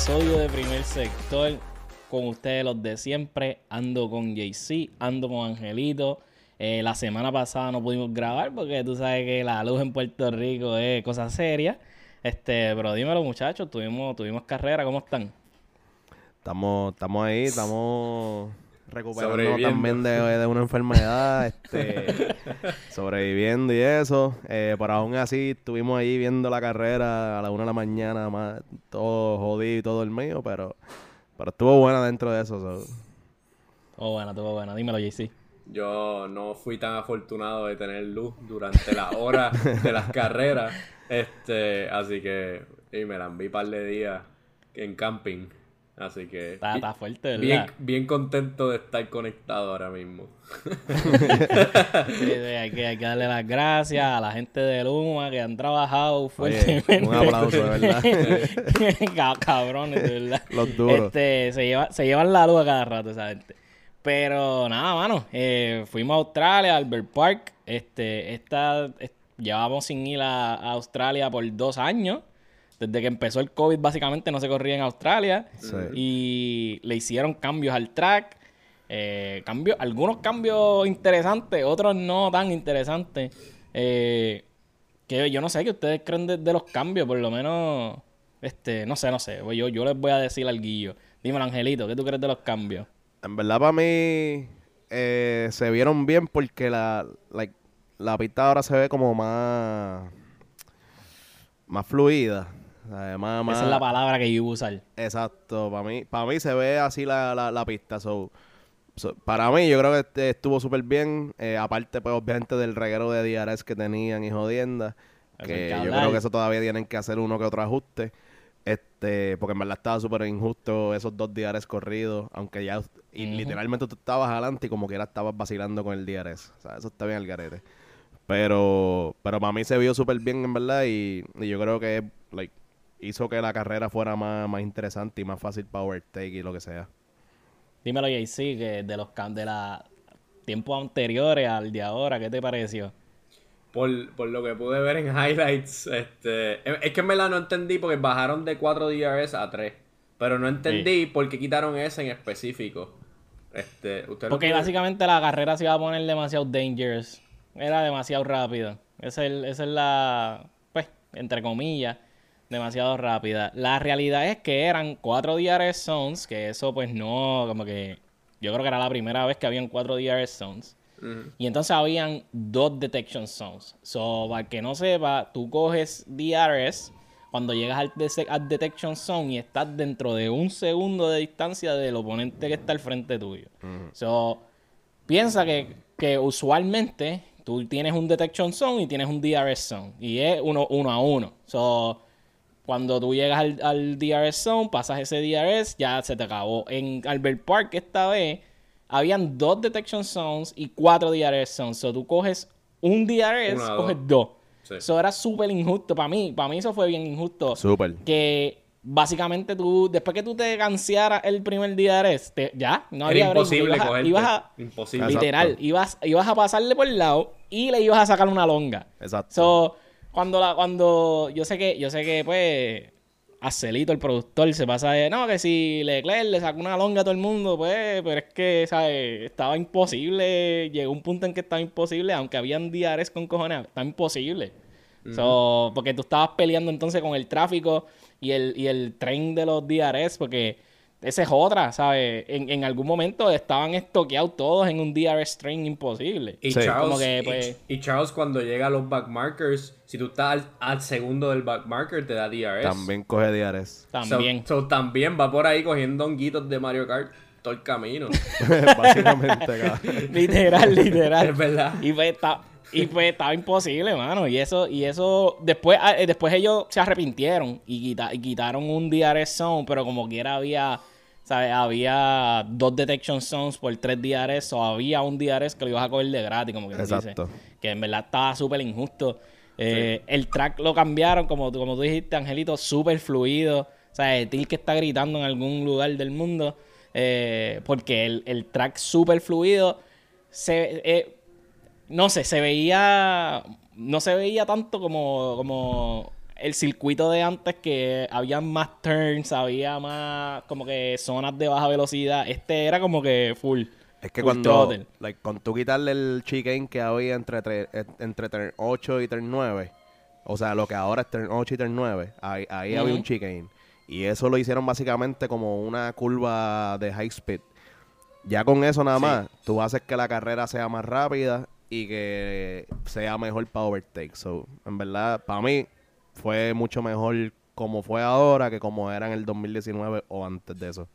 Episodio de Primer Sector. Con ustedes los de siempre. Ando con JC, ando con Angelito. Eh, la semana pasada no pudimos grabar porque tú sabes que la luz en Puerto Rico es cosa seria. Este, pero dímelo muchachos, tuvimos, tuvimos carrera, ¿cómo están? Estamos, estamos ahí, estamos recuperando también de, una enfermedad, este, sobreviviendo y eso. Eh, pero aún así estuvimos ahí viendo la carrera a la una de la mañana, más, todo jodido y todo el mío, pero, pero estuvo buena dentro de eso. Estuvo buena, estuvo buena. Dímelo, JC. Yo no fui tan afortunado de tener luz durante la hora de las carreras. Este, así que y me la vi un par de días en camping. Así que. Está, fuerte, ¿verdad? Bien, bien, contento de estar conectado ahora mismo. hay, que, hay, que, darle las gracias a la gente de Luma que han trabajado fuertemente. un aplauso, de verdad. Cabrones, de verdad. Los duros. Este, se, lleva, se llevan la luz a cada rato esa gente. Pero nada, mano. Eh, fuimos a Australia, Albert Park. Este, esta, llevamos sin ir a Australia por dos años. Desde que empezó el COVID, básicamente no se corría en Australia. Y le hicieron cambios al track. Eh, cambios, algunos cambios interesantes, otros no tan interesantes. Eh, que yo no sé qué ustedes creen de, los cambios, por lo menos. Este, no sé, no sé. Yo, yo les voy a decir al guillo. Dímelo, Angelito, ¿qué tú crees de los cambios? En verdad, para mí, eh, se vieron bien porque la, la pista ahora se ve como más. más fluida. Esa es la palabra que yo iba a usar. Exacto. Para mí, para mí se ve así la, la, pista. So, para mí, yo creo que este estuvo súper bien. Eh, aparte, pues, obviamente, del reguero de DRS que tenían y jodienda. Que yo creo que eso todavía tienen que hacer uno que otro ajuste. Este, porque en verdad estaba súper injusto esos dos DRS corridos. Aunque ya, y literalmente tú estabas adelante y como que era estabas vacilando con el DRS. O sea, eso está bien el garete. Pero, pero para mí se vio súper bien, en verdad. Y, y yo creo que, like, hizo que la carrera fuera más, más interesante y más fácil para overtake y lo que sea. Dímelo, JC, que de los de la tiempos anteriores al de ahora, ¿qué te pareció? Por, lo que pude ver en highlights, este, es que en verdad no entendí porque bajaron de 4 DRS a 3. Pero no entendí por qué quitaron ese en específico. Este, porque básicamente la carrera se iba a poner demasiado dangerous. Era demasiado rápido. Esa es, esa es la, pues, entre comillas demasiado rápida. La realidad es que eran cuatro DRS zones, que eso pues no, como que yo creo que era la primera vez que habían cuatro DRS zones. Y entonces habían dos detection zones. So, para que no sepa, tú coges DRS cuando llegas al, detection zone y estás dentro de un segundo de distancia del oponente que está al frente tuyo. So, piensa que, que usualmente tú tienes un detection zone y tienes un DRS zone. Y es uno, uno a uno. So, cuando tú llegas al, DRS zone, pasas ese DRS, ya se te acabó. En Albert Park esta vez habían dos detection zones y cuatro DRS zones. So tú coges un DRS, coges dos. Eso era súper injusto para mí. Para mí eso fue bien injusto. Súper. Que básicamente tú, después que tú te cansearas el primer DRS, ya, no había imposible ibas a, imposible. Literal, ibas, ibas a pasarle por el lado y le ibas a sacar una longa. Exacto. So, cuando la, cuando yo sé que, yo sé que pues Acelito, el productor, se pasa de, no, que si Leclerc le sacó una longa a todo el mundo, pues, pero es que, ¿sabes? Estaba imposible, llegó un punto en que estaba imposible, aunque habían diares con cojones, estaba imposible. porque tú estabas peleando entonces con el tráfico y el, y el tren de los DRS, porque esa es otra, ¿sabes? En, en, algún momento estaban estoqueados todos en un DRS train imposible. Y, Charles, pues, y, Charles, cuando llega a los backmarkers, si tú estás al, segundo del backmarker, te da DRS. También coge DRS. También. también va por ahí cogiendo honguitos de Mario Kart todo el camino. Básicamente, Literal, literal. Es verdad. Y pues, y pues estaba imposible, mano. Y eso, y eso, después, ah, eh, después ellos se arrepintieron y, y quitaron un DRS zone, pero como quiera había había dos detection zones por tres DRS o había un DRS que lo ibas a coger de gratis, como que Exacto. dice. Que en verdad estaba súper injusto. Eh, el track lo cambiaron, como, como tú dijiste, Angelito, súper fluido. O sea, el que está gritando en algún lugar del mundo. Eh, porque el, track súper fluido se... Eh, no sé, se veía... No se veía tanto como... como el circuito de antes que había más turns, había más como que zonas de baja velocidad. Este era como que full. Es que full cuando, like, con tú quitarle el chicane que había entre, tre- eh, entre turn 8 y turn 9, o sea, lo que ahora es turn 8 y turn 9, ahí, ahí había un chicane. Y eso lo hicieron básicamente como una curva de high speed. Ya con eso nada Sí. más, tú haces que la carrera sea más rápida y que sea mejor para overtake. So, en verdad, para mí fue mucho mejor como fue ahora que como era en el 2019 o antes de eso.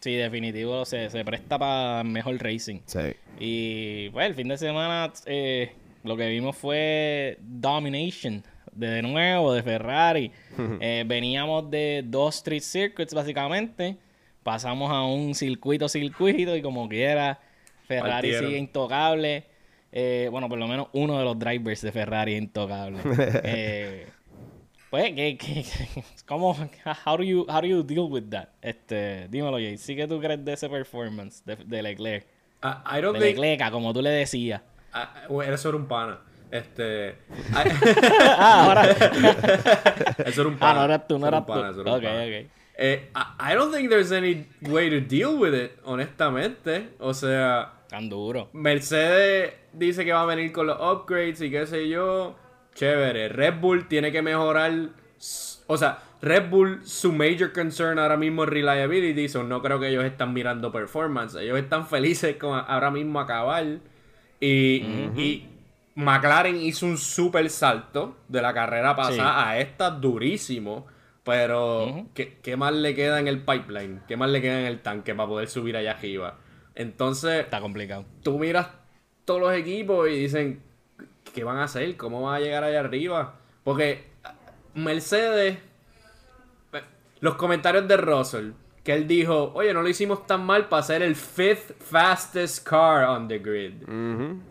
Sí, definitivo, se, se presta para mejor racing. Sí. Y pues el fin de semana eh, lo que vimos fue Domination de nuevo de Ferrari. Eh, veníamos de dos street circuits básicamente. Pasamos a un circuito circuito y como quiera Ferrari Partieron. sigue intocable. Eh, bueno, por lo menos uno de los drivers de Ferrari es intocable. Eh, pues, ¿qué, qué, cómo, how do you, how do you deal with that? Este, dímelo, Jay. ¿Sí que tú crees de ese performance de, de Leclerc? I, I don't De think... Leclerc, como tú le decías. Ah, eso era un pana. Este. ah, ahora. eso era un ah, pana. no eras tú, no eras tú. era un Ok, pana. ok. Eh, I, I don't think there's any way to deal with it, honestamente. O sea, Tan duro. Mercedes dice que va a venir con los upgrades y qué sé yo. Chévere. Red Bull tiene que mejorar. O sea, Red Bull, su major concern ahora mismo es reliability. So no creo que ellos están mirando performance. Ellos están felices con ahora mismo acabar. Y, y McLaren hizo un super salto de la carrera pasada a esta durísimo. Pero, ¿qué, qué más le queda en el pipeline? ¿Qué más le queda en el tanque para poder subir allá arriba? Entonces, Está complicado. tú miras todos los equipos y dicen, ¿qué van a hacer? ¿Cómo van a llegar allá arriba? Porque Mercedes, eh, los comentarios de Russell, que él dijo, oye, no lo hicimos tan mal para ser el fifth fastest car on the grid.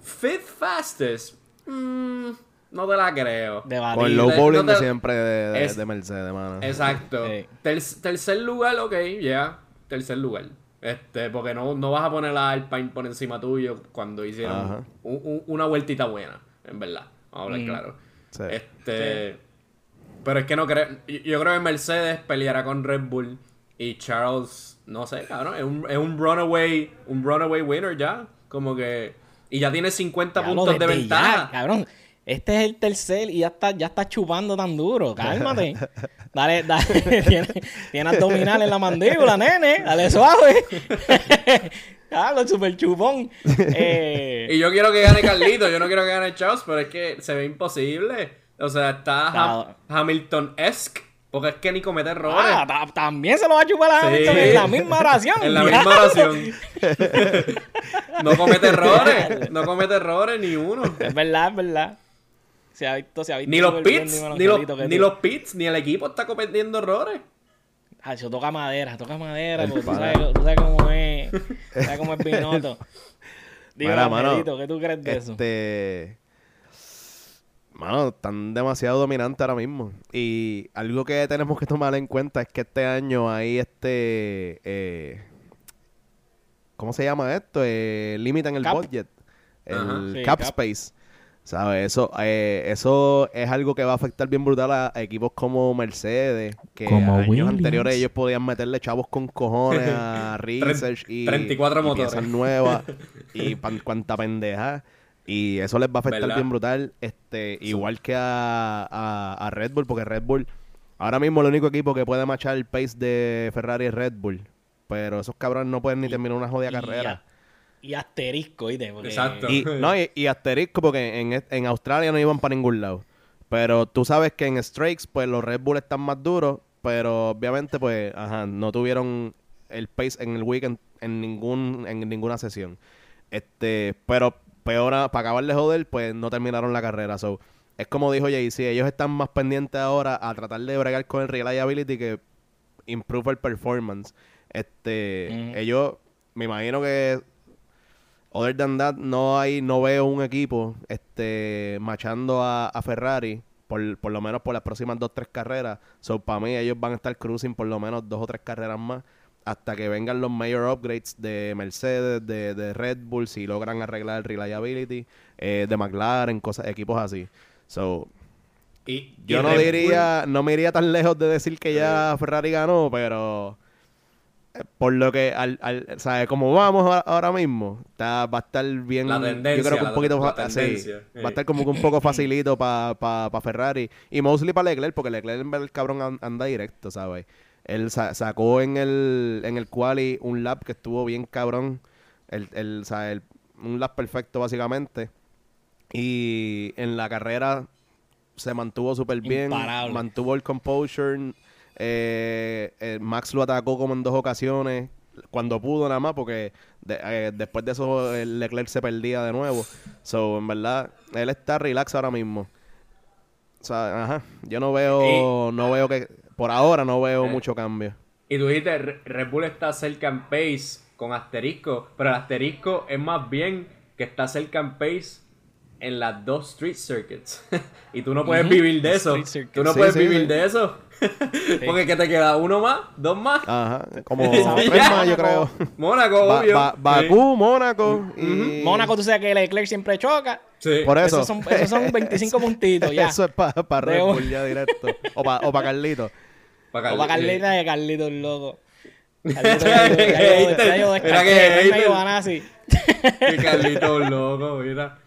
Fifth fastest, Mm, no te la creo. Con el low no bowling te- siempre de, de- es- de Mercedes, mano. Exacto. Sí. Ter- tercer lugar, ok, ya. Tercer lugar. Este, porque no, no vas a poner a Alpine por encima tuyo cuando hicieron Ajá. un- un- una vueltita buena, en verdad. Vamos a hablar Mm. claro. Sí. Este. Pero es que no creo. Yo creo que Mercedes peleará con Red Bull. Y Charles, no sé, cabrón. Es un, es un runaway. Un runaway winner ya. Como que. Y ya tiene 50 Diablo, puntos de ventaja. ya, cabrón. Este es el tercer y ya está, ya está chupando tan duro. Cálmate. Dale, dale. Tiene, tiene abdominal en la mandíbula, nene. Dale suave. Claro, super chupón. Eh, Y yo quiero que gane Carlito, yo no quiero que gane Charles, pero es que se ve imposible. O sea, está Claro. Hamilton-esque, porque es que ni comete errores. ah, ta- también se lo va a chupar a Sí. Hamilton en la misma oración. en la diablo. misma oración. no comete errores, no comete errores ni uno. Es verdad, es verdad. Se ha visto, se ha visto. Ni los bien, pits, ni los, ni los pits, ni el equipo está cometiendo errores. Ah, yo toca madera, toca madera, porque tú sabes, tú sabes cómo es. sabes cómo es Binotto. Dime, Mira, Angelito, ¿qué tú crees de eso? Este. Mano, están demasiado dominantes ahora mismo. Y algo que tenemos que tomar en cuenta es que este año hay este. eh, ¿Cómo se llama esto? Eh, Límite en el Cap. budget. El. Sí, cap, cap. space. ¿Sabes? Eso, eh, eso es algo que va a afectar bien brutal a, a equipos como Mercedes. Que Como años Williams. anteriores ellos podían meterle chavos con cojones a research y, 34 y motores. piezas nuevas y pan- cuanta pendeja. Y eso les va a afectar ¿Verdad? bien brutal. Este, igual que a, a- a Red Bull, porque Red Bull, ahora mismo el único equipo que puede machar el pace de Ferrari es Red Bull. Pero esos cabrones no pueden ni terminar una jodida Y carrera. Y asterisco, ¿viste? Porque- Exacto. Y, no, y, y asterisco porque en, en Australia no iban para ningún lado. Pero tú sabes que en Strikes, pues los Red Bull están más duros, pero obviamente, pues, ajá, no tuvieron el pace en el weekend en ningún en ninguna sesión. Este, pero peor, a- para acabar de joder, pues no terminaron la carrera. So, es como dijo Jay, si ellos están más pendientes ahora a tratar de bregar con el reliability que improve el performance. Este, ellos, me imagino que Other than that, no hay, no veo un equipo este machando a, a Ferrari por, por lo menos por las próximas dos tres carreras. So para mí ellos van a estar cruising por lo menos dos o tres carreras más hasta que vengan los mayor upgrades de Mercedes, de, de Red Bull, si logran arreglar el reliability, eh, de McLaren, cosas, equipos así. So, Y, Yo y no Red Bull- diría, no me iría tan lejos de decir que ya Ferrari ganó, pero eh, por lo que, al, al, ¿sabes? Como vamos a- ahora mismo, está, va a estar bien. La tendencia, yo creo que la- un poquito la sí, va a estar como que un poco facilito para Ferrari y mostly para Leclerc, porque Leclerc en verdad, el cabrón an- anda directo, ¿sabes? Él sa- sacó en el, en el quali un lap que estuvo bien cabrón, el, el, un lap perfecto básicamente. Y en la carrera se mantuvo súper bien, Imparable. mantuvo el composure. Eh, eh, Max lo atacó como en dos ocasiones, cuando pudo nada más, porque de- eh, después de eso el Leclerc se perdía de nuevo. So, en verdad, él está relax ahora mismo. O sea, ajá, yo no veo, no veo que, por ahora no veo Eh. mucho cambio. Y tú dijiste, Re- Red Bull está cerca en pace con asterisco, pero el asterisco es más bien que está cerca en pace en las dos street circuits. y tú no puedes vivir de eso. Tú no Sí, puedes sí, vivir sí. de eso. Porque que te queda uno más, dos más. Ajá, como tres más, yo creo. Mónaco, Ba- obvio. Ba- Bakú, Mónaco y... Mónaco, tú sabes que Leclerc siempre choca. Sí. Por eso. Esos son, esos son 25 puntitos ya. Eso es para De Red Bull ya directo. O para o pa Carlito. Pa' O para Carlita de Carlito el loco. Carlito, Mira que Que Carlito loco, mira.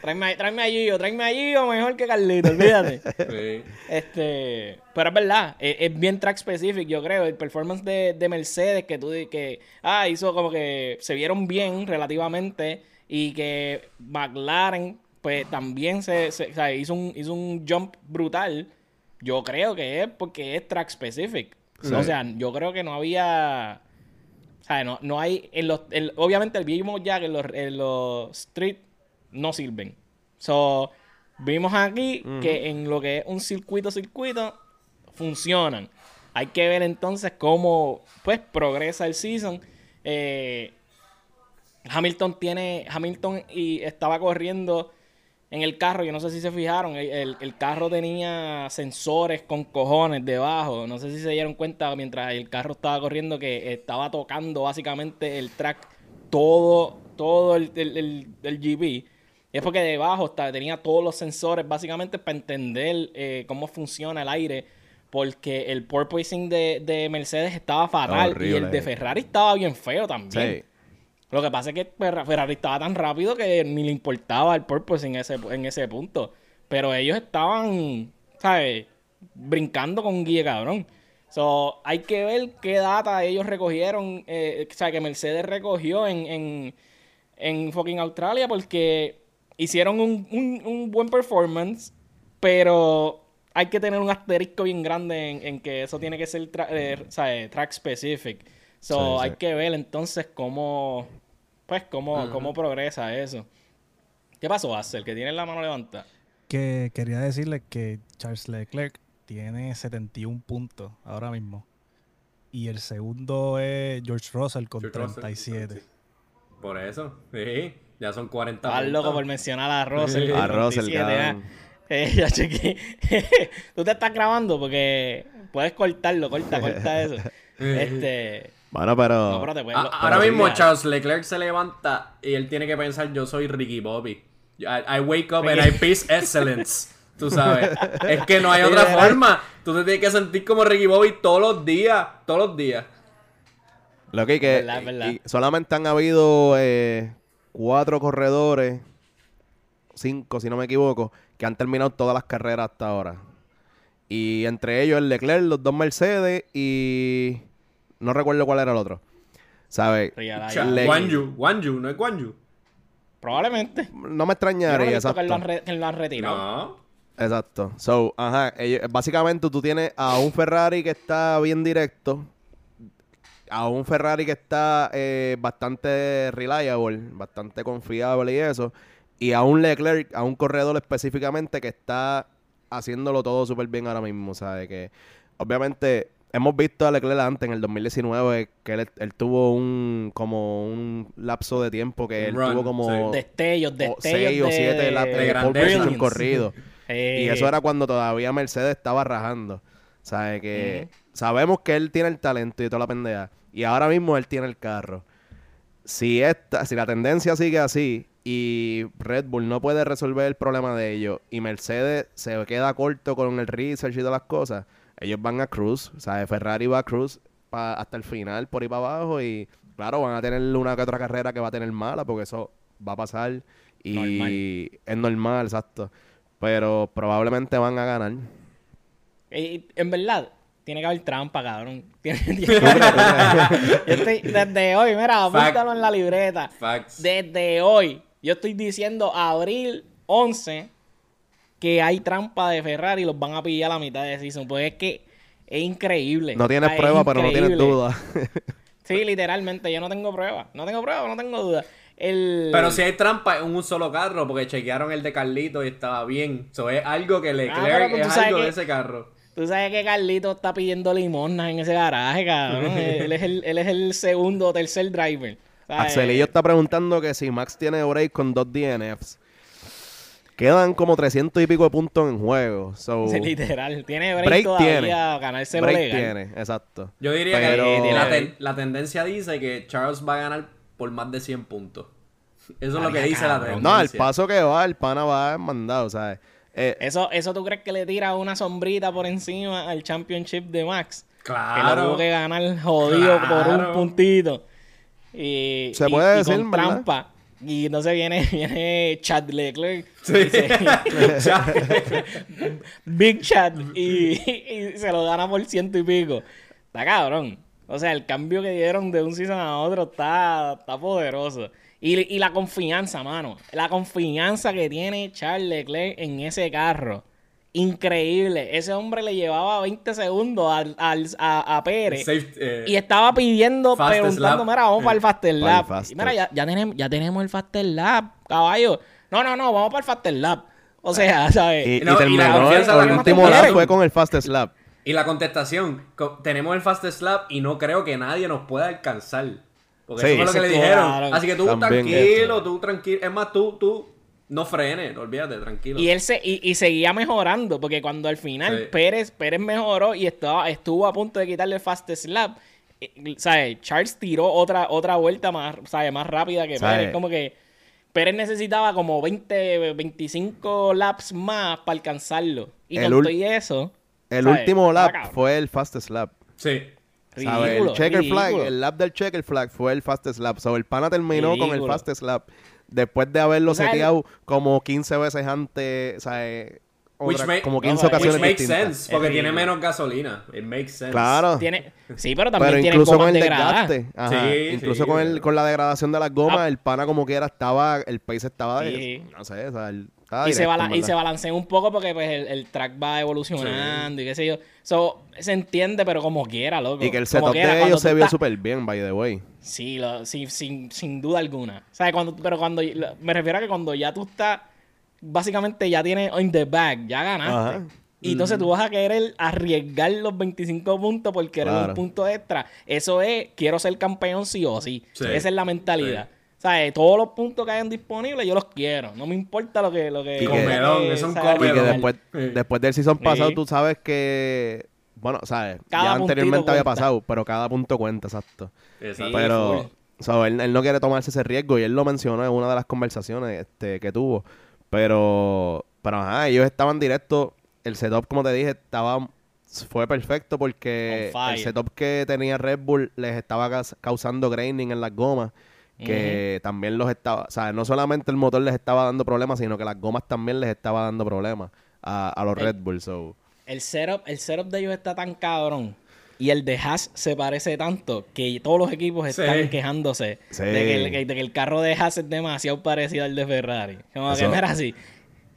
Tráeme, tráeme a Gio, tráeme a Gio mejor que Carlito, olvídate. Sí. Este, pero es verdad, es, es bien track specific, yo creo. El performance de, de Mercedes que tú que ah, hizo como que se vieron bien relativamente y que McLaren pues también se, se- o sea, hizo un hizo un jump brutal. Yo creo que es porque es track specific. Sí. O sea, yo creo que no había o sea, no, no hay en los el- obviamente vimos ya que en los, en los street no sirven. So, vimos aquí que en lo que es un circuito circuito funcionan. Hay que ver entonces cómo pues progresa el season. Eh, Hamilton tiene Hamilton y estaba corriendo en el carro, yo no sé si se fijaron, el, el- el carro tenía sensores con cojones debajo, no sé si se dieron cuenta mientras el carro estaba corriendo que estaba tocando básicamente el track todo, todo el, el, GP. Y es porque debajo está- tenía todos los sensores básicamente para entender eh, cómo funciona el aire, porque el porpoising de, de Mercedes estaba fatal y el de Ferrari estaba bien feo también. Sí. Lo que pasa es que Ferra- Ferrari estaba tan rápido que ni le importaba el purpose en ese, en ese punto. Pero ellos estaban, ¿sabes? Brincando con Guille Cabrón. So, hay que ver qué data ellos recogieron, eh, o sea, que Mercedes recogió en, en, en fucking Australia porque hicieron un, un- un buen performance, pero hay que tener un asterisco bien grande en, en que eso tiene que ser tra- eh, ¿sabes? track specific. So, Sí, sí. hay que ver entonces cómo, pues, cómo, cómo progresa eso. ¿Qué pasó, Axel? Que tiene la mano levantada. Que quería decirles que Charles Leclerc tiene 71 puntos ahora mismo. Y el segundo es George Russell con George Russell, 37. sí. Por eso, sí. Ya son 40 Estás loco por mencionar a Russell. A Russell, 37, cabrón. ah. Eh, ya chequé. Tú te estás grabando porque puedes cortarlo, corta, corta eso. Este. Bueno, pero... No, pero te puedes- A- lo- Ah, ahora pero mismo Charles Leclerc se levanta y él tiene que pensar yo soy Ricky Bobby. I, I wake up and I peace excellence. Tú sabes. es que no hay otra forma. Tú te tienes que sentir como Ricky Bobby todos los días. Todos los días. Lo que, que Verdad, verdad. y solamente han habido eh, cuatro corredores, cinco si no me equivoco, que han terminado todas las carreras hasta ahora. Y entre ellos el Leclerc, los dos Mercedes y no recuerdo cuál era el otro. ¿Sabes? Real Cha- ahí. Le- Guan Yu. Guan Yu, no es Guan Yu. Probablemente. No me no extrañaría, visto que lo, han exacto. re- que lo han retirado. No. Exacto. So, ajá, ellos- básicamente tú tienes a un Ferrari que está bien directo, a un Ferrari que está eh, bastante reliable, bastante confiable y eso, y a un Leclerc, a un corredor específicamente que está haciéndolo todo súper bien ahora mismo, ¿sabes? Que obviamente hemos visto a Leclerc antes en el 2019 que él, él tuvo un como un lapso de tiempo que él run, tuvo como sí. Destellos, o destellos. seis o de- siete de de grandeza. pole position brilliance. corrido. Eh, Y eso era cuando todavía Mercedes estaba rajando. ¿Sabes? Que sabemos que él tiene el talento y toda la pendeja. Y ahora mismo él tiene el carro. Si esta, si la tendencia sigue así, y Red Bull no puede resolver el problema de ellos y Mercedes se queda corto con el research y todas las cosas, ellos van a cruz, o sea, Ferrari va a cruz pa- hasta el final por ahí para abajo y claro, van a tener una que otra carrera que va a tener mala porque eso va a pasar y Normal. es normal, exacto. Pero probablemente van a ganar. Y, en verdad, tiene que haber trampa, cabrón. Tiene- tiene que haber- Yo estoy, desde hoy, mira, Fact. apúntalo en la libreta. Facts. Desde hoy, yo estoy diciendo abril 11 que hay trampa de Ferrari y los van a pillar a la mitad de season. Pues es que es increíble. No tienes O sea, prueba, pero no tienes duda. Sí, literalmente, yo no tengo prueba. No tengo prueba, no tengo duda. El... Pero si hay trampa en un solo carro, porque chequearon el de Carlito y estaba bien. Eso es algo que Ah, Leclerc pero tú es algo que- de ese carro. Tú sabes que Carlito está pidiendo limosnas en ese garaje, cabrón. él, es el, él es el segundo o tercer driver. ¿sabes? Axelillo está preguntando que si Max tiene break con dos DNFs. Quedan como 300 y pico de puntos en juego. So, Sí, literal. Tiene break, break todavía tiene. a ganarse break legal. tiene, exacto. Yo diría Pero- que la, Tiene- ten- la tendencia dice que Charles va a ganar por más de 100 puntos. Eso es lo que dice la tendencia. No, el paso que va, el pana va mandado, ¿sabes? Eh, Eso, ¿Eso tú crees que le tira una sombrita por encima al championship de Max? Que lo Claro. tuvo que ganar jodido por un Claro. puntito. Y, Se y- puede y decir, con ¿verdad? trampa. Y entonces viene, viene Chad Leclerc. Sí. se- Big Chad. Y, y se lo gana por ciento y pico. Está cabrón. O sea, el cambio que dieron de un season a otro está, está poderoso. Y, y la confianza, mano. La confianza que tiene Charles Leclerc en ese carro. Increíble. Ese hombre le llevaba 20 segundos al, al- a, a Pérez. Safe- eh, Y estaba pidiendo, preguntando, mira, vamos para el Faster. Y mira, ya, ya tenemos, ya tenemos el Faster Lap, caballo. No, no, no, vamos para el Faster Lap. O sea, ¿sabes? y, y no, y la terminó el, el último lap fue con el fastest lap. Y la contestación, co- tenemos el fastest lap y no creo que nadie nos pueda alcanzar. Porque Sí, eso fue lo que le dijeron. Así que tú También tranquilo, tú tranquilo. Es más, tú, tú no frenes, olvídate, tranquilo. Y él se, y, y seguía mejorando, porque cuando al final Sí. Pérez, Pérez mejoró y estaba, estuvo a punto de quitarle el Fastest Lap, eh, ¿sabes? Charles tiró otra, otra vuelta más, ¿sabes? más rápida que ¿Sabe? Pérez. Como que Pérez necesitaba como 20, 25 laps más para alcanzarlo. Y El con ul- todo y eso. El ¿sabes? último lap fue el fastest lap. Sí. ¿sabes? Ridículo, El checker flag, el lap del checker flag fue el fastest lap. So, el pana terminó con el Ridículo. fastest lap. Después de haberlo seteado como 15 veces antes, ¿sabes? Which Otra- make- como no, 15 which ocasiones Which makes distintas. sense, porque Es tiene menos gasolina. It makes sense. Claro. Tiene, sí, pero también Pero tiene incluso gomas con el desgaste, ajá, Sí, incluso sí, con, el, con la degradación de las gomas, Ah. el pana como quiera estaba, el pace estaba, de- Sí. no sé, o sea, el- estaba y, se directo, bala- en y se verdad. balancea un poco porque pues el, el track va evolucionando y qué sé yo. So, se entiende, pero como quiera, loco. Y que el Como setup quiera, de ellos tú se vio estás- súper bien, by the way. Sí, lo- sí, sin, sin duda alguna. ¿Sabes? Cuando, pero cuando... lo- Me refiero a que cuando ya tú estás... Básicamente ya tienes in the bag. Ya ganaste. Ajá. Y entonces tú vas a querer arriesgar los 25 puntos por querer Claro. un punto extra. Eso es, quiero ser campeón sí o sí. Sí. Esa es la mentalidad. ¿Sabes? Todos los puntos que hayan disponibles yo los quiero. No me importa lo que... Lo que Y que- Comelón, es un. Y que después, Sí. después del season pasado, Sí. tú sabes que. Bueno, sabes, Cada ya anteriormente había cuenta. pasado, pero cada punto cuenta, exacto. Exacto. Pero, full. o sea, él, él no quiere tomarse ese riesgo y él lo mencionó en una de las conversaciones este, que tuvo. Pero, pero ajá, ellos estaban directos. El setup, como te dije, estaba fue perfecto porque el setup que tenía Red Bull les estaba causando graining en las gomas. Que también los estaba, o sea, no solamente el motor les estaba dando problemas, sino que las gomas también les estaba dando problemas a, a los El- Red Bull. So. El setup, el setup de ellos está tan cabrón. Y el de Haas se parece tanto que todos los equipos Sí. están quejándose Sí. de, que el, de que el carro de Haas es demasiado parecido al de Ferrari. Como que Eso- mira así.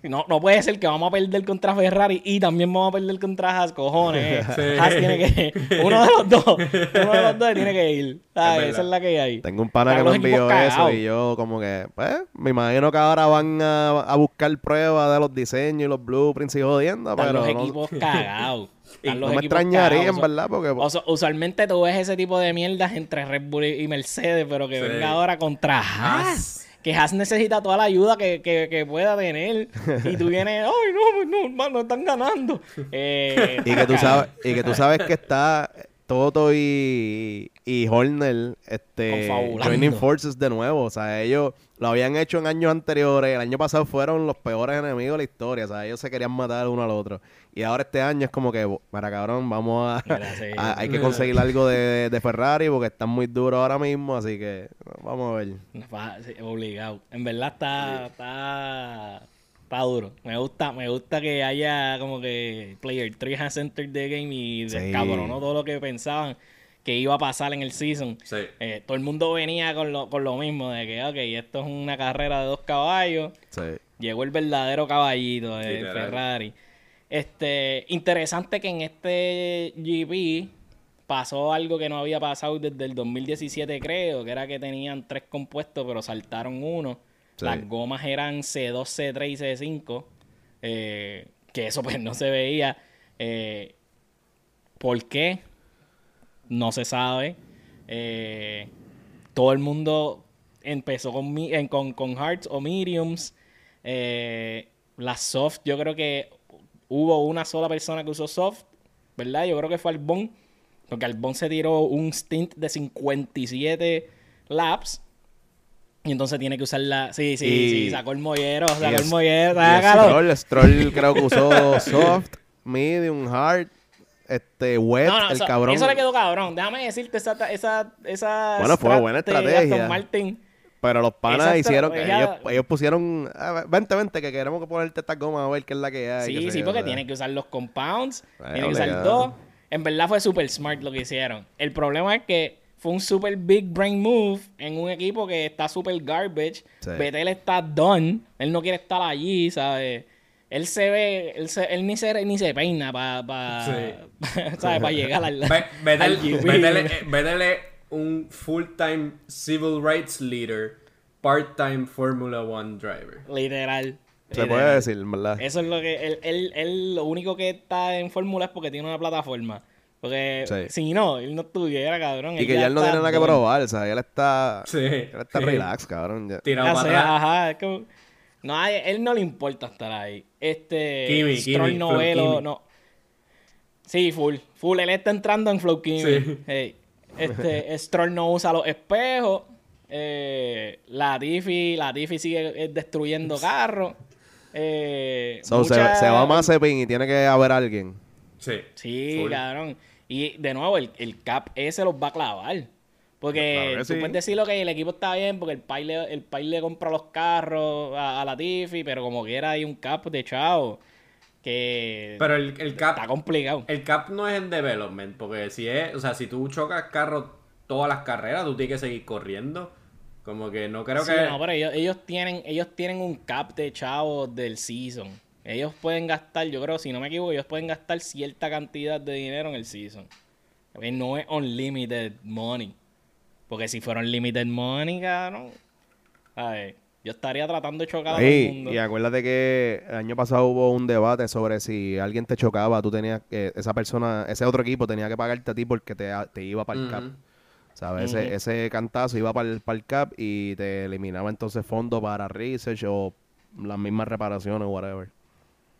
No, no puede ser que vamos a perder contra Ferrari y también vamos a perder contra Haas, cojones. Sí. Haas tiene que. Uno de los dos. Uno de los dos tiene que ir. ¿sabes? Esa es la que hay. Tengo un pana que me envió eso y yo como que, pues, me imagino que ahora van a, a buscar pruebas de los diseños y los blueprints y jodiendo, Están pero los no, equipos cagados. No me extrañaría, cagados. en verdad, porque O sea, usualmente tú ves ese tipo de mierdas entre Red Bull y Mercedes, pero que Sí. venga ahora contra Haas. Que Haas necesita toda la ayuda que, que, que pueda tener. Y tú vienes, ay, no, no, hermano, están ganando. Eh, y que tú sabes, y que tú sabes que está Toto y, y Horner este, joining forces de nuevo. O sea, ellos lo habían hecho en años anteriores. El año pasado fueron los peores enemigos de la historia. O sea, ellos se querían matar uno al otro. Y ahora este año es como que, para cabrón, vamos a... Hay que conseguir algo de, de Ferrari porque están muy duros ahora mismo. Así que vamos a ver. Sí, Obligado. En verdad está, está, está duro. Me gusta, me gusta que haya como que Player 3 has entered the game y Sí. descabronó todo lo que pensaban que iba a pasar en el season. Sí. Eh, todo el mundo venía con lo, con lo mismo, de que, ok, esto es una carrera de dos caballos. Sí. Llegó el verdadero caballito de Literal. Ferrari. Este, interesante que en este GP pasó algo que no había pasado desde el 2017, creo, que era que tenían tres compuestos, pero saltaron uno. Sí. Las gomas eran C2, C3 y C5. eh, que eso pues no se veía. Eh, ¿Por qué? No se sabe. Eh, todo el mundo empezó con, mi- en- con, con hards o mediums. Eh, las soft, yo creo que hubo una sola persona que usó soft, ¿verdad? Yo creo que fue Albon. Porque Albon se tiró un stint de 57 laps. Y entonces tiene que usar la. Sí, sí, Y- sí, sacó el mollero, sacó el es- mollero, sácalo. Stroll, Stroll creo que usó soft, medium, hard, este, wet, No, no, el eso, cabrón. eso le quedó cabrón. Déjame decirte esa, esa, esa Bueno, fue buena estrategia. Aston Martin. Pero los panas hicieron estrategia- ellos, ellos pusieron, ah, vente, vente, que queremos que ponerte esta goma a ver qué es la que hay. Sí, sí, porque o sea. tiene que usar los compounds, Bueno, tiene que usar dos. En verdad fue super smart lo que hicieron. El problema es que fue un super big brain move en un equipo que está super garbage. Sí. Vettel está done. Él no quiere estar allí, ¿sabes? Él se ve, él, se- él ni se ni se peina para pa, ¿sabes? Para llegar al, Vettel es un full-time civil rights leader, part-time Formula One driver. Literal. Se literal. puede decir, ¿verdad? Eso es lo que él, él, él lo único que está en fórmula es porque tiene una plataforma. Porque Sí. si no, él no estuviera, cabrón. Y que ya él no tiene nada que probar, o sea, él está, Sí. él está sí. relax, cabrón. ya. Tirado Ya para atrás. ajá, es como- No, a él no le importa estar ahí. Este. Kimi, Stroll Kimi, no Flow ve lo- Kimi. no. Sí, full. Full. Él está entrando en Flow Kimi. Sí. Hey, Este, Stroll no usa los espejos. Eh, la Tiffy, la Tiffy sigue eh, destruyendo carros. Eh, So, se, mucha- se va Mazepin y tiene que haber alguien. Sí. Sí, Full. cabrón. Y de nuevo, el, el cap ese los va a clavar. Porque Claro tú sí. puedes decir que el equipo está bien porque el país le, el país le compra los carros a, a la Tiffy, pero como quiera hay un cap de chavo que Pero el, el cap está complicado. El cap no es en development, porque si es, o sea, si tú chocas carros todas las carreras, tú tienes que seguir corriendo. Como que no creo Sí, que. no, pero ellos, ellos tienen ellos tienen un cap de chavos del season. Ellos pueden gastar, yo creo, si no me equivoco, ellos pueden gastar cierta cantidad de dinero en el season. No es unlimited money. Porque si fuera unlimited money, cabrón. A ver, yo estaría tratando de chocar a todo el mundo. y acuérdate que el año pasado hubo un debate sobre si alguien te chocaba, tú tenías que, esa persona, ese otro equipo tenía que pagarte a ti porque te, te iba para el cap. Ujú. ¿Sabes? ese, ese cantazo iba para el, para el cap y te eliminaba entonces fondos para research o las mismas reparaciones o whatever.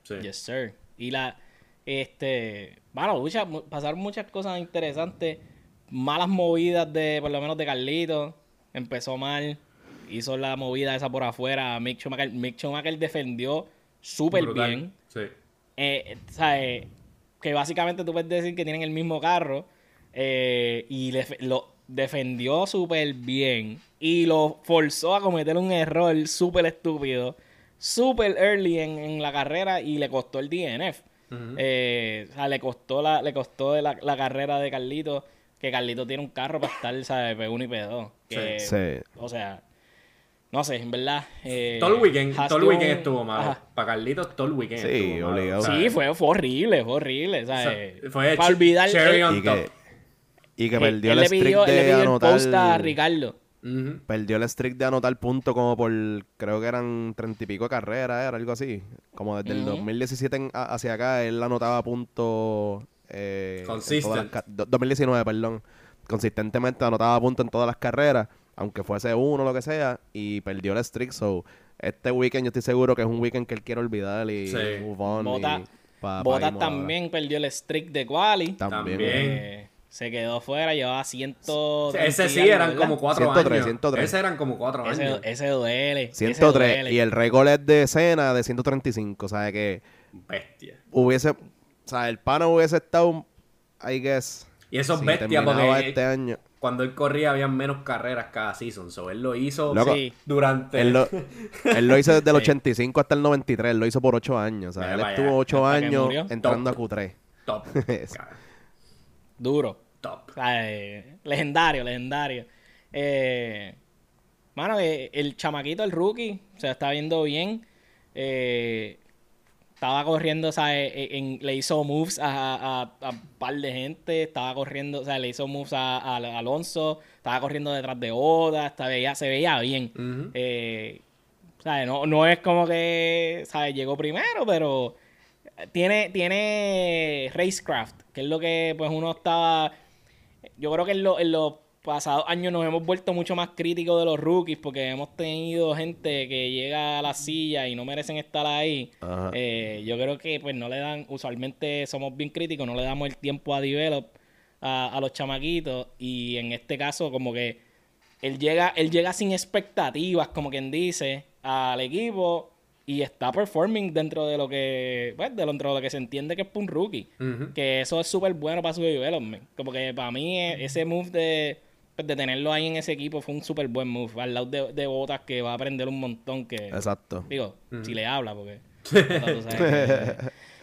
Sí. Yes, sir. Y la, este, bueno, muchas, mu- pasaron muchas cosas interesantes, malas movidas de, por lo menos de Carlito, empezó mal, hizo la movida esa por afuera, Mick Schumacher, Mick Schumacher defendió súper bien, Sí. eh, ¿sabes? Que básicamente tú puedes decir que tienen el mismo carro eh, y lo defendió súper bien y lo forzó a cometer un error súper estúpido, súper early en, en la carrera y le costó el DNF. Eh, o sea, le costó la, le costó la, la carrera de Carlito, que Carlito tiene un carro para estar, ¿sabes? P1 y P2. Que, Sí. O sea, no sé, en verdad. eh, todo el weekend, todo el weekend un- estuvo malo. Ajá. Para Carlitos, todo el weekend Sí, obligado. Sí, fue, fue horrible, fue horrible. o sea, ¿sabes? fue Para olvidar. cherry él, on Y top. que, y que él- perdió él el pidió, streak él le de pidió el post a anotar. Ricardo. Perdió el streak de anotar puntos como por, creo que eran treinta y pico de carreras, era algo así. Como desde el Ujú. 2017 en- a- hacia acá, él anotaba puntos. Eh, en Consistent. todas las ca- do- 2019, perdón. Consistentemente anotaba puntos en todas las carreras, aunque fuese uno o lo que sea, y perdió el streak. So, este weekend yo estoy seguro que es un weekend que él quiere olvidar y Sí. move on. Bota- y pa- pa Bottas irnos ahora. también perdió el streak de quali. También. También. Eh, Se quedó fuera, llevaba ciento. Ese sí eran como cuatro 103, años. 103. Ese eran como cuatro Ese, años. ese duele. ese 103. duele. Y el récord es de escena de 135. O sea, que Bestia. hubiese... O sea, el pana hubiese estado... I guess... Y eso es si bestia porque este año. cuando él corría habían menos carreras cada season. So él lo hizo Loco, Sí. durante. Él lo, él lo hizo desde el Sí. 85 hasta el 93. Él lo hizo por 8 años. O sea, él estuvo allá. 8 Hasta que años entrando Top. a Q3. Top. Duro. Top. O sea, eh, legendario, legendario. Eh, mano, eh, el chamaquito, el rookie, se está viendo bien. Eh, estaba corriendo, o sea, eh, en- le hizo moves a, un par de gente. Estaba corriendo, o sea, le hizo moves a, a Alonso. Estaba corriendo detrás de Oda. Estaba, veía- se veía bien. Ujú. Eh, ¿sabes? No, no es como que ¿sabes? llegó primero, pero tiene, tiene racecraft, que es lo que pues uno estaba... Yo creo que en, lo- en los pasados años nos hemos vuelto mucho más críticos de los rookies porque hemos tenido gente que llega a la silla y no merecen estar ahí. Eh, yo creo que pues no le dan, usualmente somos bien críticos, no le damos el tiempo a develop a, a los chamaquitos y en este caso como que él llega, él llega sin expectativas, como quien dice, al equipo y está performing dentro de lo que, pues, dentro de lo que se entiende que es un rookie. Que eso es súper bueno para su development. Como que para mí eh, ese move de, pues, de tenerlo ahí en ese equipo fue un súper buen move. Al lado de, de Botas que va a aprender un montón que... Exacto. Digo, si le habla, porque... Botas, tú sabes que-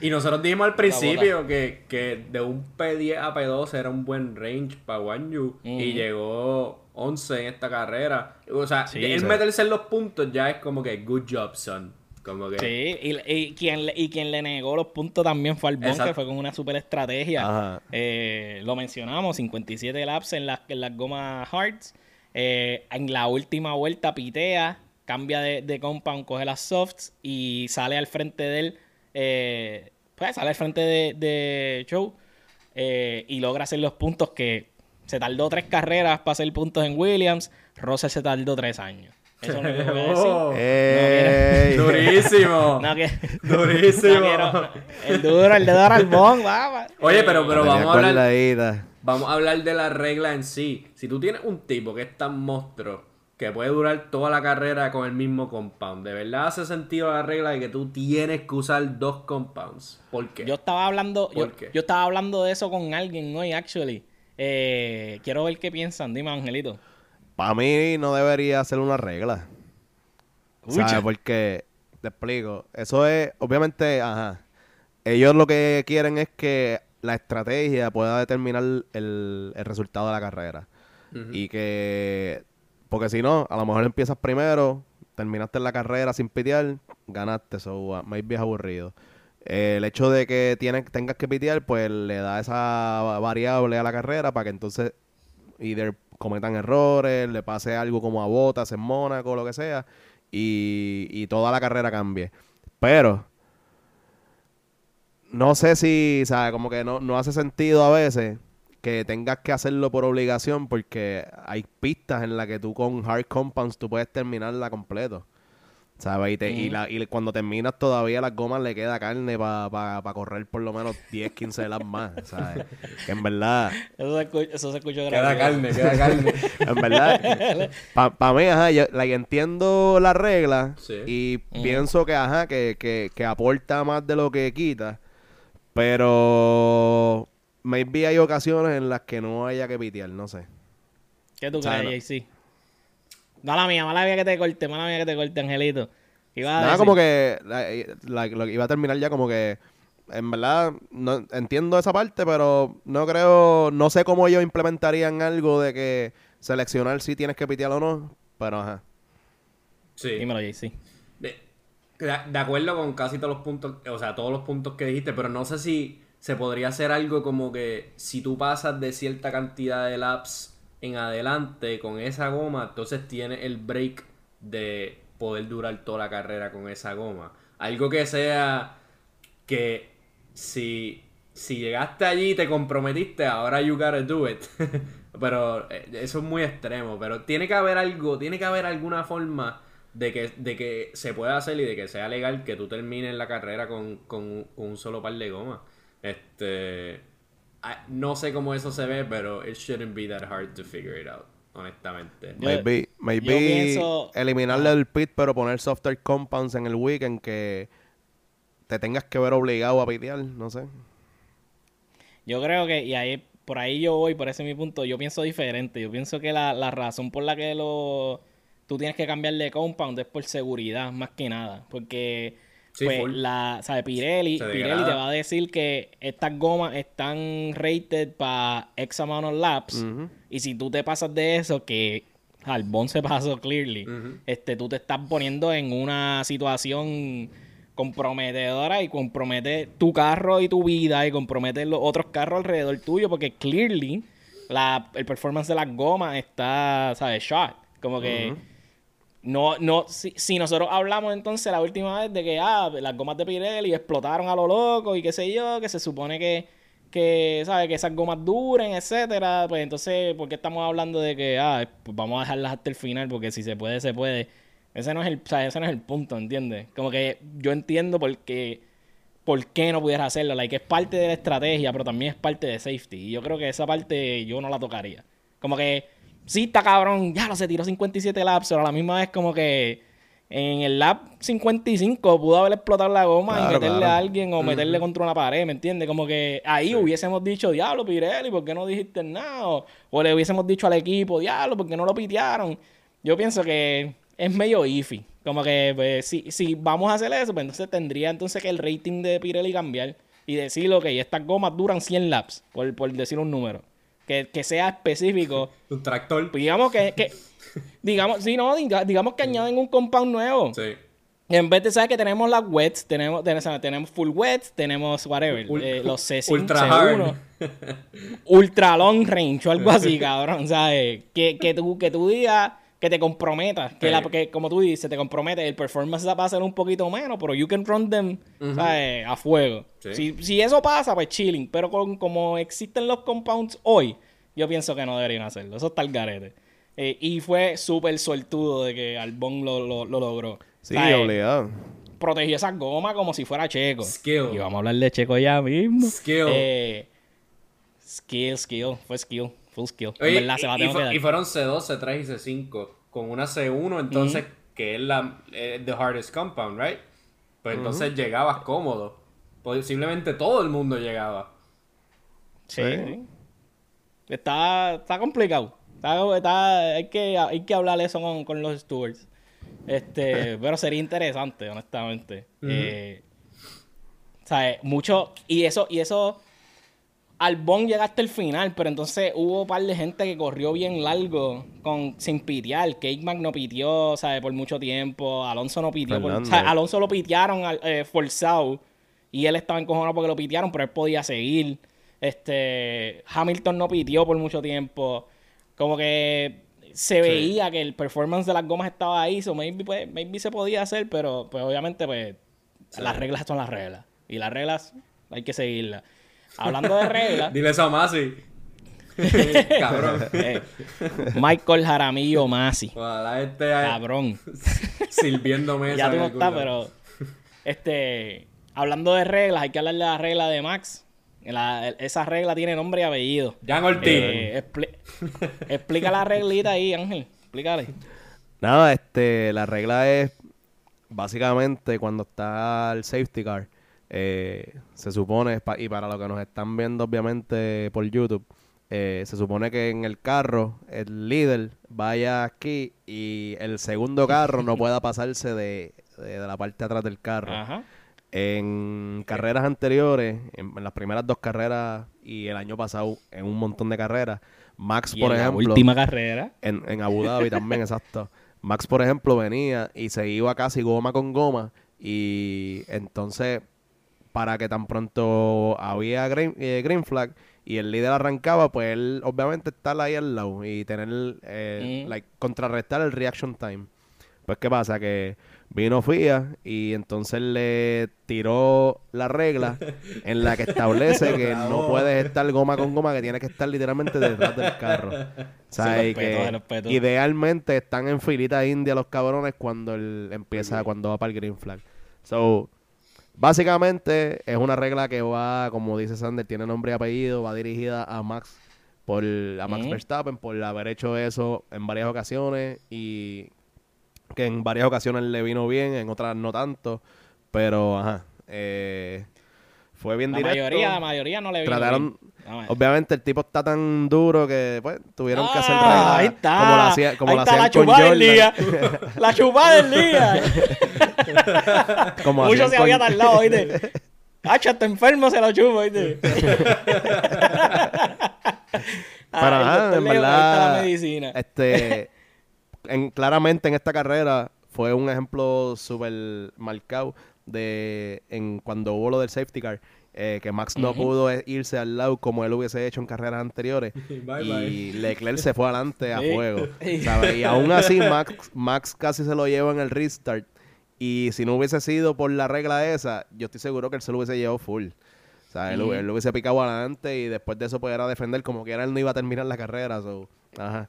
Y nosotros dijimos al principio que, que de un P10 a P12 era un buen range para Wanyu y Ujú. llegó 11 en esta carrera. O sea, Sí, él sí. meterse en los puntos ya es como que good job, son. Como que Sí, y, y quien, le- y quien le negó los puntos también fue Albon, Exacto. que fue con una super estrategia. Eh, lo mencionamos, 57 laps en las, en las gomas hards. Eh, en la última vuelta pitea, cambia de, de compound, coge las softs y sale al frente de él. eh, pues sale al frente de, de Joe y logra hacer los puntos que se tardó tres carreras para hacer puntos en Williams. Russell se tardó tres años. Eso es lo que voy a decir. Oh, ¡Ey! durísimo. No, que- Durísimo. no quiero- el duro, el dedo de Albón, va, Oye, pero, pero vamos a hablar. Vamos a hablar de la regla en sí. Si tú tienes un tipo que es tan monstruo que puede durar toda la carrera con el mismo compound, ¿de verdad hace sentido la regla de que tú tienes que usar dos compounds? ¿Por qué? Yo estaba hablando, yo, ¿Por qué? yo estaba hablando de eso con alguien hoy, actually. Eh, quiero ver qué piensan. Dime, Angelito. Para mí no debería ser una regla. ¿Sabes? Porque, te explico, eso es, obviamente, ajá. Ellos lo que quieren es que la estrategia pueda determinar el, el resultado de la carrera. Y que, porque si no, a lo mejor empiezas primero, terminaste la carrera sin pitear, ganaste, so uh, maybe es aburrido. Eh, el hecho de que tienes, tengas que pitear, pues le da esa variable a la carrera para que entonces either cometan errores, le pase algo como a Botas en Mónaco, lo que sea, y, y toda la carrera cambie. Pero no sé si, sea, como que no, no hace sentido a veces que tengas que hacerlo por obligación porque hay pistas en las que tú con hard compounds tú puedes terminarla completo. ¿Sabes? Y, te- y, la- y cuando terminas todavía las gomas le queda carne para correr por lo menos 10, 15 laps más, ¿sabes? Que en verdad, Eso se escuchó, eso se escuchó Queda carne, queda carne. en verdad, para mí, ajá, yo like, entiendo la regla Sí. y pienso que, ajá, que, que, que aporta más de lo que quita, pero maybe hay ocasiones en las que no haya que pitear, no sé. ¿Qué tú crees, JC? Mala mía, mala mía que te corte, mala mía que te corte, Angelito. ¿Qué ibas a Nada, decir? como que la- la- iba a terminar ya como que en verdad no entiendo esa parte, pero no creo, no sé cómo ellos implementarían algo de que seleccionar si tienes que pitear o no, pero ajá. Sí. Dímelo, JC. De, de- de acuerdo con casi todos los puntos, o sea, todos los puntos que dijiste, pero no sé si se podría hacer algo como que si tú pasas de cierta cantidad de laps en adelante con esa goma, entonces tienes el break de poder durar toda la carrera con esa goma. Algo que sea que si, si llegaste allí y te comprometiste, ahora you gotta do it. pero eh, eso es muy extremo. Pero tiene que haber algo, tiene que haber alguna forma de que, de que se pueda hacer y de que sea legal que tú termines la carrera con, con, con un solo par de gomas. Este. I- no sé cómo eso se ve, pero it shouldn't be that hard to figure it out, honestamente. Yo- Maybe, maybe yo pienso- eliminarle el pit, pero poner software compounds en el weekend que te tengas que ver obligado a pitear, no sé. Yo creo que, y ahí, por ahí yo voy, por ese es mi punto, yo pienso diferente. Yo pienso que la, la razón por la que lo tú tienes que cambiar de compound es por seguridad, más que nada. Porque Sí, pues, full. la, ¿sabes? Pirelli, Pirelli te va a decir que estas gomas están rated para X amount of laps. Y si tú te pasas de eso, que Albon se pasó clearly, este, tú te estás poniendo en una situación comprometedora y compromete tu carro y tu vida y compromete los otros carros alrededor tuyo porque clearly la, el performance de las gomas está, ¿sabes? Shot. Como que no, no, si, si nosotros hablamos entonces la última vez de que ah, las gomas de Pirelli explotaron a lo loco y qué sé yo, que se supone que, que ¿sabes? Que esas gomas duren, etcétera, pues entonces, ¿por qué estamos hablando de que ah, pues vamos a dejarlas hasta el final? Porque si se puede, se puede. Ese no es el, ese no es el punto, ¿entiendes? Como que yo entiendo por qué, por qué no pudieras hacerlo, like, es parte de la estrategia, pero también es parte de safety. Y yo creo que esa parte yo no la tocaría. Como que, sí está cabrón, ya lo se tiró 57 laps, pero a la misma vez como que en el lap 55 pudo haber explotado la goma y meterle claro. a alguien o meterle contra una pared, ¿me entiendes? Como que ahí hubiésemos dicho, diablo, Pirelli, ¿por qué no dijiste nada? O, o le hubiésemos dicho al equipo, diablo, ¿por qué no lo pitearon? Yo pienso que es medio iffy. Como que pues, si, si vamos a hacer eso, pues entonces tendría entonces que el rating de Pirelli cambiar y decir, ok, estas gomas duran 100 laps, por, por decir un número. Que, que sea específico. Un tractor. Pues digamos que, que digamos, sí, no, diga- digamos que añaden un compound nuevo. Sí. En vez de saber que tenemos las wets, tenemos, tenemos, tenemos full wets, tenemos whatever, Ul- eh, los C5, ultra C1, hard. ultra long range o algo así, cabrón, ¿sabes? Que, que, tú, que tú digas, que te comprometas, que, Sí. la, que como tú dices, te compromete, el performance va a ser un poquito menos, pero you can run them, ¿sabes? A fuego. Sí. Si, si eso pasa, pues chilling, pero con, como existen los compounds hoy, yo pienso que no deberían hacerlo, eso está el garete. Eh, y fue súper suertudo de que Albon lo, lo, lo logró. Sí, ¿Sabes? obligado. protegió esa goma como si fuera Checo. Skill. Y vamos a hablar de Checo ya mismo. Skill. Eh, skill, skill. Fue skill. Full skill. Oye, en verdad, se la y, y tengo fu- que dar. y fueron C2, C3 y C5. Con una C1, entonces, que es la eh, the hardest compound, right? Pues entonces llegabas cómodo. Posiblemente todo el mundo llegaba. Sí. Está, está complicado. Está, está- hay, que, hay que hablar eso con, con los stewards. Este, pero sería interesante, honestamente. Eh, ¿sabes? Mucho. Y eso, y eso. Albón llega hasta el final, pero entonces hubo un par de gente que corrió bien largo con, sin pitear. Cakeman no pitió, ¿sabes? Por mucho tiempo. Alonso no pitió. por- o sea, Alonso lo pitearon eh, forzado. Y él estaba encojonado porque lo pitearon, pero él podía seguir. Este. Hamilton no pitió por mucho tiempo. Como que se veía que el performance de las gomas estaba ahí. So maybe, pues, maybe se podía hacer, pero pues obviamente, pues, las reglas son las reglas. Y las reglas hay que seguirlas. Hablando de reglas, Dile eso a Masi. Cabrón. eh, Michael Jaramillo Masi. Ojalá este Cabrón. sirviendo mesa. Ya tú no estás, pero. Este. Hablando de reglas, hay que hablar de la regla de Max. La- esa regla tiene nombre y apellido. Jan Ortiz. Eh, expli- explica la reglita ahí, Ángel. Explícale. Nada, este, la regla es básicamente cuando está el safety car, eh, se supone, y para los que nos están viendo obviamente por YouTube, eh, se supone que en el carro el líder vaya aquí y el segundo carro no pueda pasarse de, de- de la parte de atrás del carro. Ajá. En carreras anteriores, en, en las primeras dos carreras y el año pasado en un montón de carreras, Max, Y por en la ejemplo, última carrera. en, en Abu Dhabi también, exacto. Max, por ejemplo, venía y se iba casi goma con goma y entonces para que tan pronto había green, eh, green flag y el líder arrancaba, pues él obviamente estar ahí al lado y tener, eh, Mm. like, contrarrestar el reaction time. Pues, ¿qué pasa? Que vino FIA y entonces le tiró la regla en la que establece que no puedes estar goma con goma, que tienes que estar literalmente detrás del carro. O sea, Sí, y respeto, que idealmente están en filita india los cabrones cuando él empieza, cuando va para el green flag. So, Básicamente es una regla que va, como dice Sander, tiene nombre y apellido, va dirigida a Max por a Max Ujú. Verstappen por haber hecho eso en varias ocasiones y que en varias ocasiones le vino bien, en otras no tanto, pero ajá, eh, fue bien La directo. mayoría, la mayoría no le vino Trataron, bien. La obviamente el tipo está tan duro que pues tuvieron que hacer Ah, reglas ahí está. como la hacía, como Ahí la está hacían la con chupada del día. La chupada del día. como Mucho se con- había tardado, ¿oíste? Hacha, está enfermo, se lo chupa, Ah, ajá, doctor en le dijo, "Ahí está verdad, la medicina. este, en, claramente en esta carrera fue un ejemplo súper marcado de en cuando hubo lo del safety car, eh, que Max no pudo e- irse al lado como él hubiese hecho en carreras anteriores Bye, y Leclerc se fue adelante a fuego. ¿sabes? Y aún así Max, Max casi se lo lleva en el restart y si no hubiese sido por la regla esa, yo estoy seguro que él se lo hubiese llevado full. O sea, él, lo hubiese picado adelante y después de eso pues era defender como que era él no iba a terminar la carrera. so, ajá.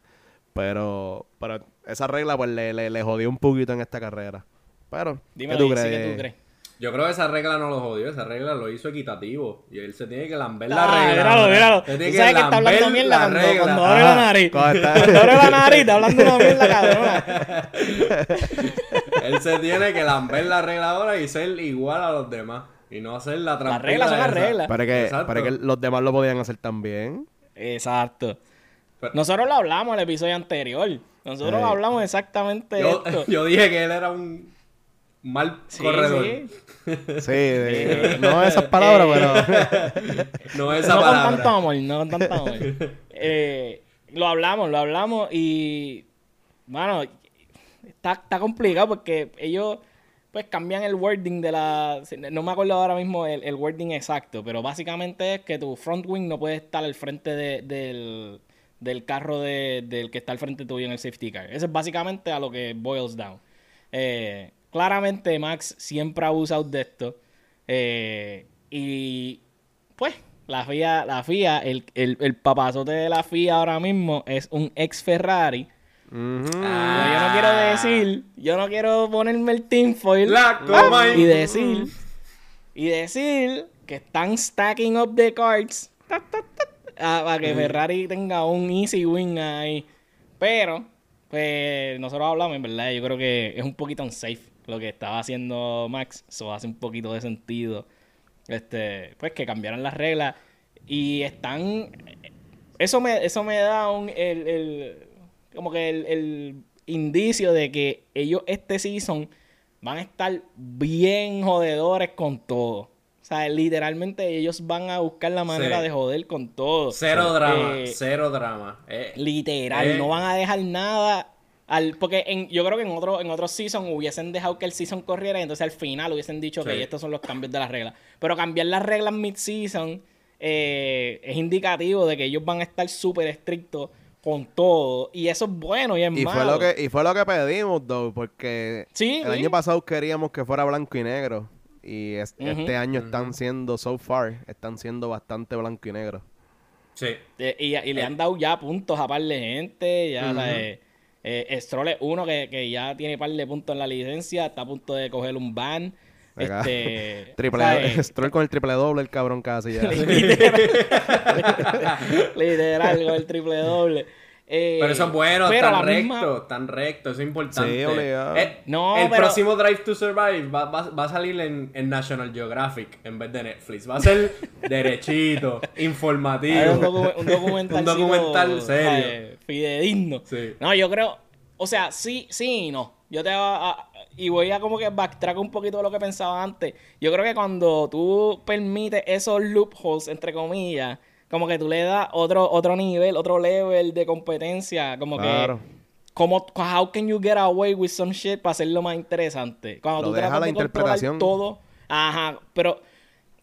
Pero, pero esa regla pues le, le, le jodió un poquito en esta carrera. Pero, Dímelo, ¿qué tú crees? ¿qué tú crees? Yo creo que esa regla no lo jodió, esa regla lo hizo equitativo. Y él se tiene que lamber la Ah, regla. míralo, míralo. Se tiene Tú sabes que está hablando mierda la cuando, regla. cuando abre la nariz. cuando abre la nariz, está hablando una mierda cabrona. Él se tiene que lamber la regla ahora y ser igual a los demás. Y no hacer la trampita reglas son las reglas. Pero que, Exacto. pero que los demás lo podían hacer también. Exacto. Pero- Nosotros lo hablamos en el episodio anterior. Nosotros Sí. hablamos exactamente Yo, esto. yo dije que él era un mal Sí, corredor. sí. Sí, de- no esas palabras, pero... No esa no palabra. con tanto amor, no con tanto amor. Eh, lo hablamos, lo hablamos y, bueno, está, está complicado porque ellos pues cambian el wording de la... No me acuerdo ahora mismo el, el wording exacto, pero básicamente es que tu front wing no puede estar al frente de- del, del carro de- del que está al frente tuyo en el safety car. Eso es básicamente a lo que boils down. Eh, claramente Max siempre ha abusado de esto. Eh, y pues la FIA, la FIA el, el, el papazote de la FIA ahora mismo es un ex Ferrari. Ah. Pero yo no quiero decir, yo no quiero ponerme el tinfoil La ah, y decir, y decir que están stacking up the cards ta, ta, ta, ah, para que Ferrari tenga un easy win ahí. Pero, pues nosotros hablamos, en verdad, yo creo que es un poquito unsafe lo que estaba haciendo Max. Eso hace un poquito de sentido. Este, pues que cambiaran las reglas y están eso me eso me da un el, el- como que el, el indicio de que ellos este season van a estar bien jodedores con todo. O sea, literalmente ellos van a buscar la manera Sí. de joder con todo. Cero drama, Eh, cero drama. Eh, Literal, Eh. no van a dejar nada. Al, porque en, yo creo que en otro, en otro season hubiesen dejado que el season corriera y entonces al final hubiesen dicho que Sí. estos son los cambios de las reglas. Pero cambiar las reglas mid-season eh, es indicativo de que ellos van a estar súper estrictos con todo. Y eso es bueno y es Y fue, malo. lo que, y fue lo que pedimos, though, porque Sí, el sí. año pasado queríamos que fuera blanco y negro. Y es- este año están siendo, so far, están siendo bastante blanco y negro. sí. Eh, y, y le han dado ya puntos a par de gente. Ya. ¿sabes? Eh, Stroll es uno que, que ya tiene par de puntos en la licencia. Está a punto de coger un ban. Acá. Este, Triple, ¿sabes? Stroll con el triple doble, el cabrón casi ya. Literal, con el triple doble. Eh, Pero eso es bueno, pero tan la misma- recto, tan recto, eso es importante. Sí, obligado. Eh, No, el pero- próximo Drive to Survive va, va- va a salir en, en National Geographic en vez de Netflix. Va a ser derechito, informativo. Un, docu- un documental. Un documental serio. Fidedigno. Sí. No, yo creo. O sea, sí, sí y no. Yo te a- a- y voy a como que backtrack un poquito de lo que pensaba antes. Yo creo que cuando tú permites esos loopholes, entre comillas, como que tú le das otro, otro nivel, otro level de competencia. Como Claro. que. Como, how can you get away with some shit para hacerlo más interesante? Cuando Lo tú deja tratas la de controlar interpretación. todo. Ajá, pero.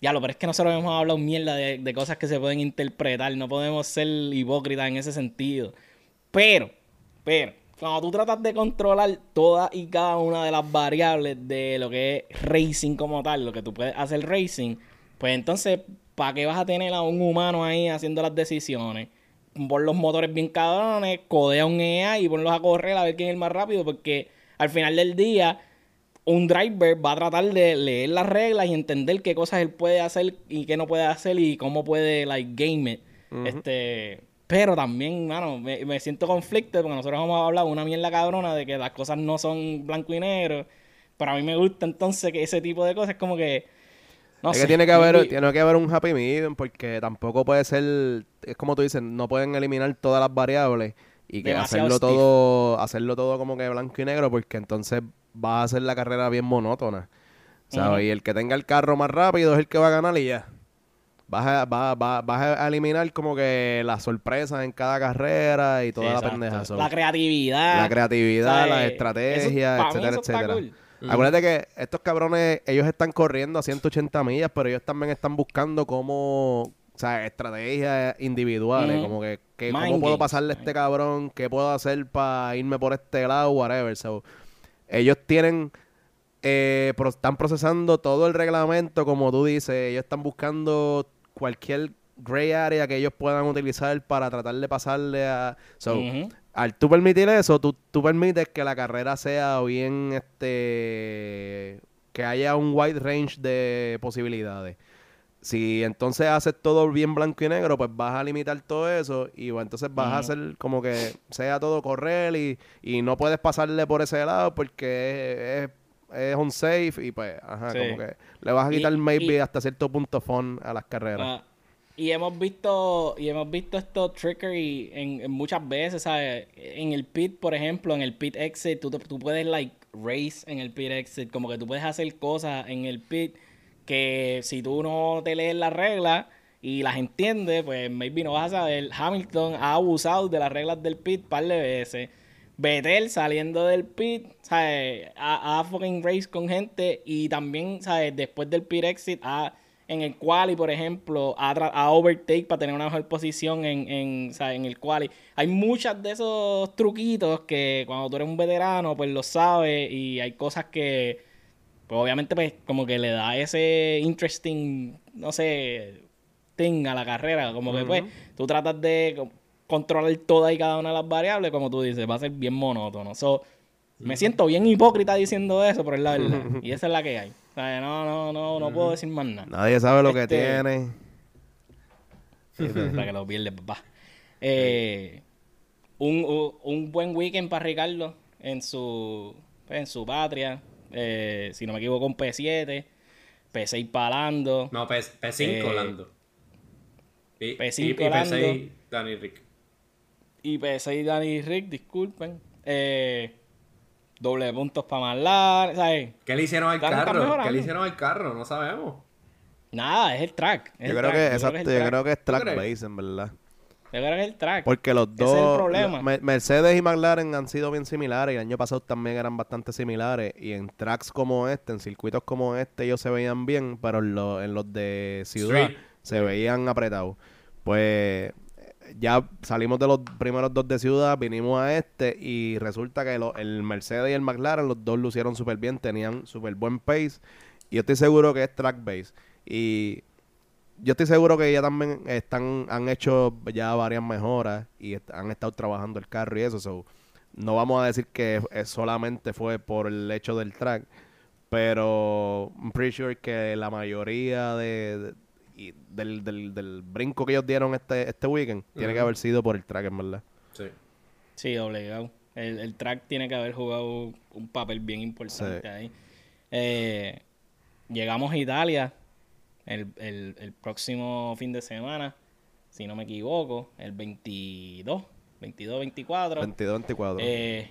Ya lo, pero es que nosotros hemos hablado mierda de, de cosas que se pueden interpretar. No podemos ser hipócritas en ese sentido. Pero, pero, cuando tú tratas de controlar todas y cada una de las variables de lo que es racing como tal, lo que tú puedes hacer racing, pues entonces, ¿para qué vas a tener a un humano ahí haciendo las decisiones? Pon los motores bien cabrones, codea un EA y ponlos a correr a ver quién es el más rápido, porque al final del día, un driver va a tratar de leer las reglas y entender qué cosas él puede hacer y qué no puede hacer y cómo puede, like, game it. Este, pero también, mano, me, me siento conflicto porque nosotros hemos hablado una mierda cabrona de que las cosas no son blanco y negro. Pero a mí me gusta entonces que ese tipo de cosas como que. No es sé, que tiene que haber, tiene que haber un happy medium porque tampoco puede ser, es como tú dices, no pueden eliminar todas las variables y que Demasiado hacerlo stiff. todo, hacerlo todo como que blanco y negro porque entonces va a hacer la carrera bien monótona. ¿sabes? Y el que tenga el carro más rápido es el que va a ganar y ya. Vas a, va- va- vas a eliminar como que las sorpresas en cada carrera y toda la pendeja. La creatividad. la creatividad, ¿sabes? las Eso- estrategias, etcétera, etcétera. cool. Acuérdate que estos cabrones, ellos están corriendo a 180 millas, pero ellos también están buscando cómo, o sea, estrategias individuales, como que, cómo puedo pasarle a este cabrón, qué puedo hacer para irme por este lado, whatever. So, ellos tienen, eh, pro- están procesando todo el reglamento, como tú dices, ellos están buscando cualquier gray area que ellos puedan utilizar para tratar de pasarle a... So. Al tú permitir eso, tú, tú permites que la carrera sea bien, este, que haya un wide range de posibilidades. Si entonces haces todo bien blanco y negro, pues vas a limitar todo eso y bueno, entonces vas a hacer como que sea todo correr y, y no puedes pasarle por ese lado porque es, es, es unsafe y pues, ajá, Sí. como que le vas a Y- quitar maybe y- hasta cierto punto fun a las carreras. Y hemos visto y hemos visto esto trickery en, muchas veces, ¿sabes? En el pit, por ejemplo, en el pit exit, tú, tú puedes like race en el pit exit, como que tú puedes hacer cosas en el pit que si tú no te lees las reglas y las entiendes, pues maybe no vas a saber. Hamilton ha abusado de las reglas del pit par de veces. Vettel saliendo del pit, ¿sabes? Ha fucking race con gente y también, ¿sabes? Después del pit exit, ha, en el quali, por ejemplo, tra- ha overtake para tener una mejor posición en, en, ¿sabes? en el quali. Hay muchos de esos truquitos que cuando tú eres un veterano, pues lo sabes y hay cosas que, pues obviamente, pues como que le da ese interesting, no sé, thing a la carrera. Como que, pues, tú tratas de co- controlar todas y cada una de las variables, como tú dices, va a ser bien monótono. So, me siento bien hipócrita diciendo eso, pero es la verdad. y esa es la que hay. No, no, no, no puedo decir más nada. Nadie sabe lo que Este- tiene. Para que lo pierdes, papá. Eh, un, un- un buen weekend para Ricardo en su, en su patria. Eh, si no me equivoco, un P7. P6 palando. No, P, P5 Eh, Lando. Y, P5 y, y P6 Lando. Danny Rick. Y P6 Danny Rick, disculpen. Eh, doble puntos para Marlar. ¿Sabes? ¿Qué le hicieron al carro? ¿Qué le hicieron al carro? No sabemos. Nada, es el track. es Yo el creo track, que, yo exacto, yo creo que es track base, en verdad. Yo creo que es el track. Porque los Ese es el dos, problema. Me- Mercedes y McLaren han sido bien similares y el año pasado también eran bastante similares y en tracks como este, en circuitos como este ellos se veían bien, pero en, lo- en los de ciudad Street. se veían apretados. Pues ya salimos de los primeros dos de ciudad, vinimos a este y resulta que el Mercedes y el McLaren, los dos lucieron súper bien, tenían súper buen pace y yo estoy seguro que es track base. Y yo estoy seguro que ya también están, han hecho ya varias mejoras y han estado trabajando el carro y eso. so, no vamos a decir que solamente fue por el hecho del track, pero I'm pretty sure que la mayoría de- y del, del, del brinco que ellos dieron este, este weekend tiene que haber sido por el track, en verdad. Sí. Sí, obligado. El, el track tiene que haber jugado un papel bien importante Sí. ahí. Eh, llegamos a Italia el, el- el próximo fin de semana, si no me equivoco, el 22, 22, 24. 22-24. Eh,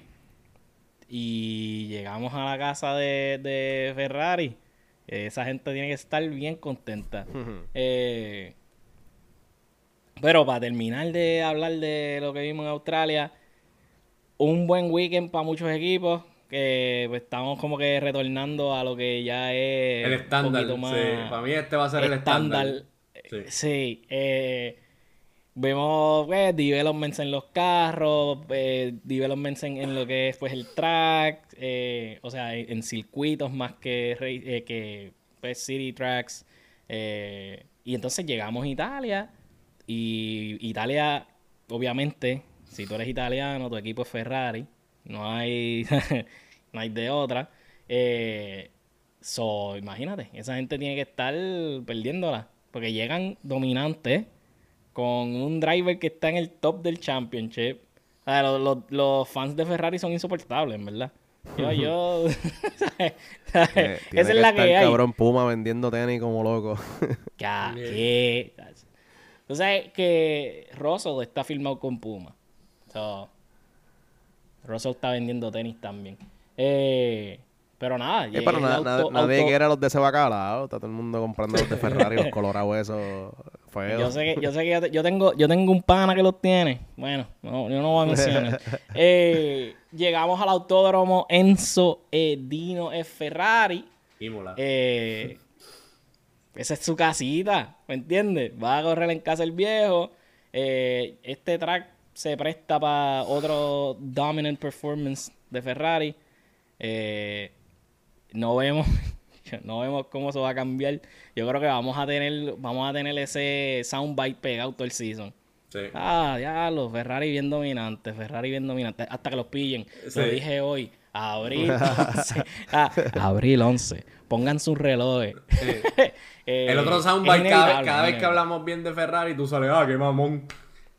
y llegamos a la casa de, de Ferrari. Esa gente tiene que estar bien contenta. Eh, pero para terminar de hablar de lo que vimos en Australia, un buen weekend para muchos equipos que pues, estamos como que retornando a lo que ya es El un estándar. más Sí. Para mí este va a ser el estándar. Sí, Sí. sí eh, vemos pues, developments en los carros, eh, developments en, en lo que es pues el track, eh, o sea, en, circuitos más que, eh, que pues, city tracks. eh, y entonces llegamos a Italia y Italia, obviamente, si tú eres italiano, tu equipo es Ferrari, no hay, no hay de otra. So, imagínate, esa gente tiene que estar perdiéndola. Porque llegan dominantes con un driver que está en el top del championship. O sea, los, los- los fans de Ferrari son insoportables, en verdad. Yo, yo. ¿sabes? ¿sabes? Tiene- tiene Esa es la que hay. cabrón Puma vendiendo tenis como loco. Ya, ¿qué? Tú sabes que Russell está firmado con Puma. So, Russell está vendiendo tenis también. Eh, pero nada, Eh, pero el na- auto- na- nadie auto- quiere los de ese bacalao. Está todo el mundo comprando los de Ferrari, los colorados esos Yo sé que, yo sé que yo, te- yo tengo, yo tengo un pana que los tiene. Bueno, no, yo no voy a mencionar. Eh, llegamos al autódromo Enzo Edino F. Ferrari. Imola. Eh, esa es su casita, ¿me entiendes? Va a correr en casa el viejo. Eh, este track se presta para otro dominant performance de Ferrari. Eh, no vemos, no vemos cómo se va a cambiar. Yo creo que vamos a tener, vamos a tener ese soundbite pegado todo el season. Sí. Ah, ya los Ferrari bien dominantes, Ferrari bien dominantes, hasta que los pillen. Sí. Lo dije hoy, abril 11. Ah, abril 11. Pongan sus relojes. Eh, El otro soundbite, cada, cada vez que hablamos bien de Ferrari, tú sales, ah, qué mamón.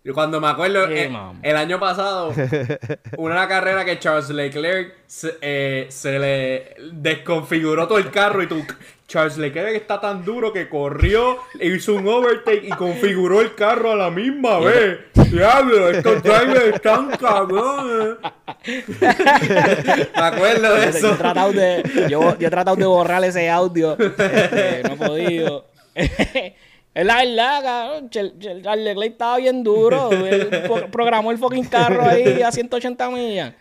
Yo cuando me acuerdo, eh, el año pasado, una carrera que Charles Leclerc se, eh, se le desconfiguró todo el carro y tú, Charles Leclerc está tan duro que corrió, hizo un overtake y configuró el carro a la misma vez. Diablo, estos drivers están cabrones. me acuerdo de Yo, eso. he tratado de, yo, yo he tratado de borrar ese audio. este, no he podido. es la verdad, cabrón. Charles Leclerc estaba bien duro. Él programó el fucking carro ahí a 180 millas.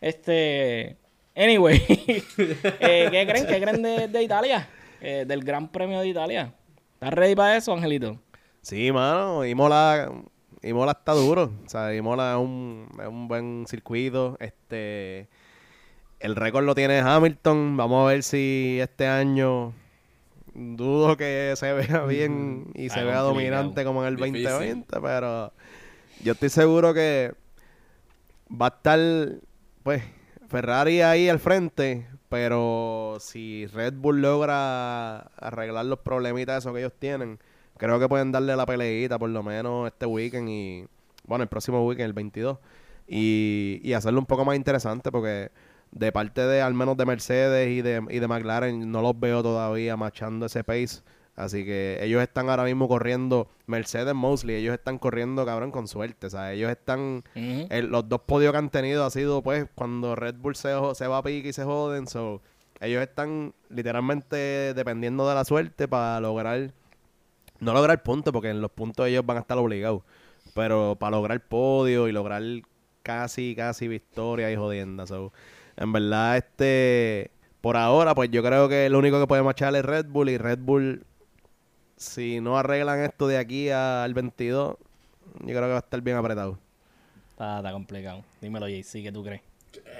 Este. Anyway. eh, ¿Qué creen? ¿Qué creen de, de Italia? Eh, del Gran Premio de Italia. ¿Estás ready para eso, Angelito? Sí, mano, Imola, Imola está duro. O sea, Imola es un, es un buen circuito. Este, el récord lo tiene Hamilton. Vamos a ver si este año dudo que se vea bien y se vea dominante como en el Difícil. 2020, pero yo estoy seguro que va a estar, pues, Ferrari ahí al frente, pero si Red Bull logra arreglar los problemitas esos que ellos tienen, creo que pueden darle la peleita por lo menos este weekend y, bueno, el próximo weekend, el 22, y, y hacerlo un poco más interesante porque de parte de, al menos de Mercedes y de, y de McLaren, no los veo todavía machando ese pace. Así que ellos están ahora mismo corriendo, Mercedes mostly, ellos están corriendo, cabrón, con suerte. O sea, ellos están el- los dos podios que han tenido ha sido pues cuando Red Bull se, se va a pique y se joden. So, ellos están literalmente dependiendo de la suerte para lograr, no lograr puntos, porque en los puntos ellos van a estar obligados, pero para lograr podio y lograr casi, casi victoria y jodienda. So, en verdad, este, por ahora, pues yo creo que el único que puede marchar es Red Bull y Red Bull, si no arreglan esto de aquí al 22, yo creo que va a estar bien apretado. Está, está complicado. Dímelo, JC, ¿qué tú crees?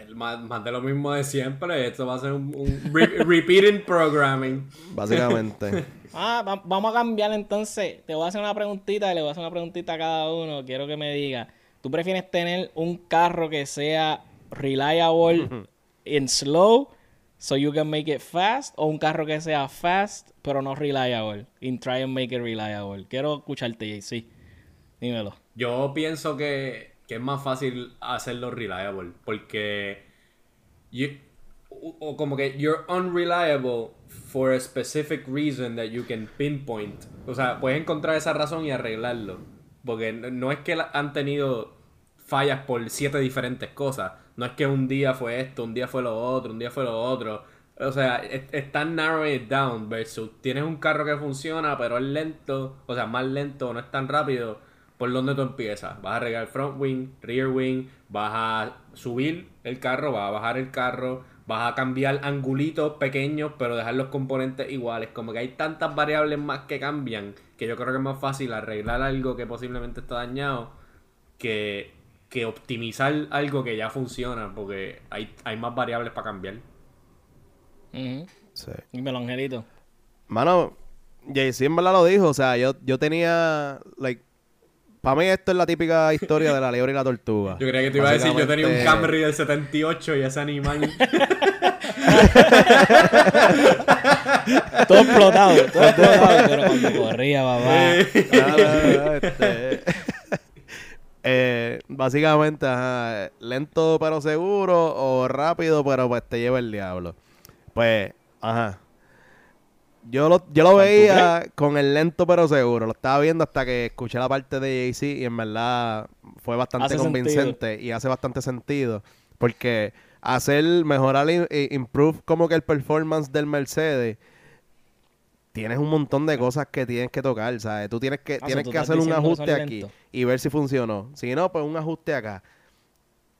El Más, más de lo mismo de siempre. Esto va a ser un, un re- repeating programming. Básicamente. Ah, va- vamos a cambiar entonces. Te voy a hacer una preguntita y le voy a hacer una preguntita a cada uno. Quiero que me diga, ¿tú prefieres tener un carro que sea reliable in slow so you can make it fast o un carro que sea fast pero no reliable and try and make it reliable? Quiero escucharte, JC. Dímelo. Yo pienso que, que es más fácil hacerlo reliable. Porque. you- o, como que you're unreliable for a specific reason that you can pinpoint. O sea, puedes encontrar esa razón y arreglarlo. Porque no, es que han tenido fallas por siete diferentes cosas. No es que un día fue esto, un día fue lo otro, un día fue lo otro. O sea, es- están narrowing it down versus tienes un carro que funciona, pero es lento, o sea, más lento, no es tan rápido. ¿Por dónde tú empiezas? Vas a arreglar front wing, rear wing, vas a subir el carro, vas a bajar el carro, vas a cambiar angulitos pequeños, pero dejar los componentes iguales. Como que hay tantas variables más que cambian que yo creo que es más fácil arreglar algo que posiblemente está dañado que, que optimizar algo que ya funciona, porque hay, hay más variables para cambiar. Ujú. Sí. Dímelo, Angelito. Mano, Jay-Z en verdad lo dijo. O sea, yo, yo tenía, like, para mí esto es la típica historia de la liebre y la tortuga. Yo creía que te iba a decir, yo tenía un Camry del 78 y ese animal... Todo explotado, todo explotado. Pero cuando corría, papá. Ah, este, eh, básicamente, ajá, lento pero seguro o rápido pero pues te lleva el diablo. Pues, ajá. Yo lo, yo lo veía con el lento pero seguro. Lo estaba viendo hasta que escuché la parte de Jay-Z y en verdad fue bastante Hace convincente y hace bastante sentido. Porque hacer, mejorar y improve como que el performance del Mercedes tienes un montón de cosas que tienes que tocar, ¿sabes? Tú tienes que, Ah, tienes que hacer un ajuste aquí y ver si funcionó. Si no, pues un ajuste acá.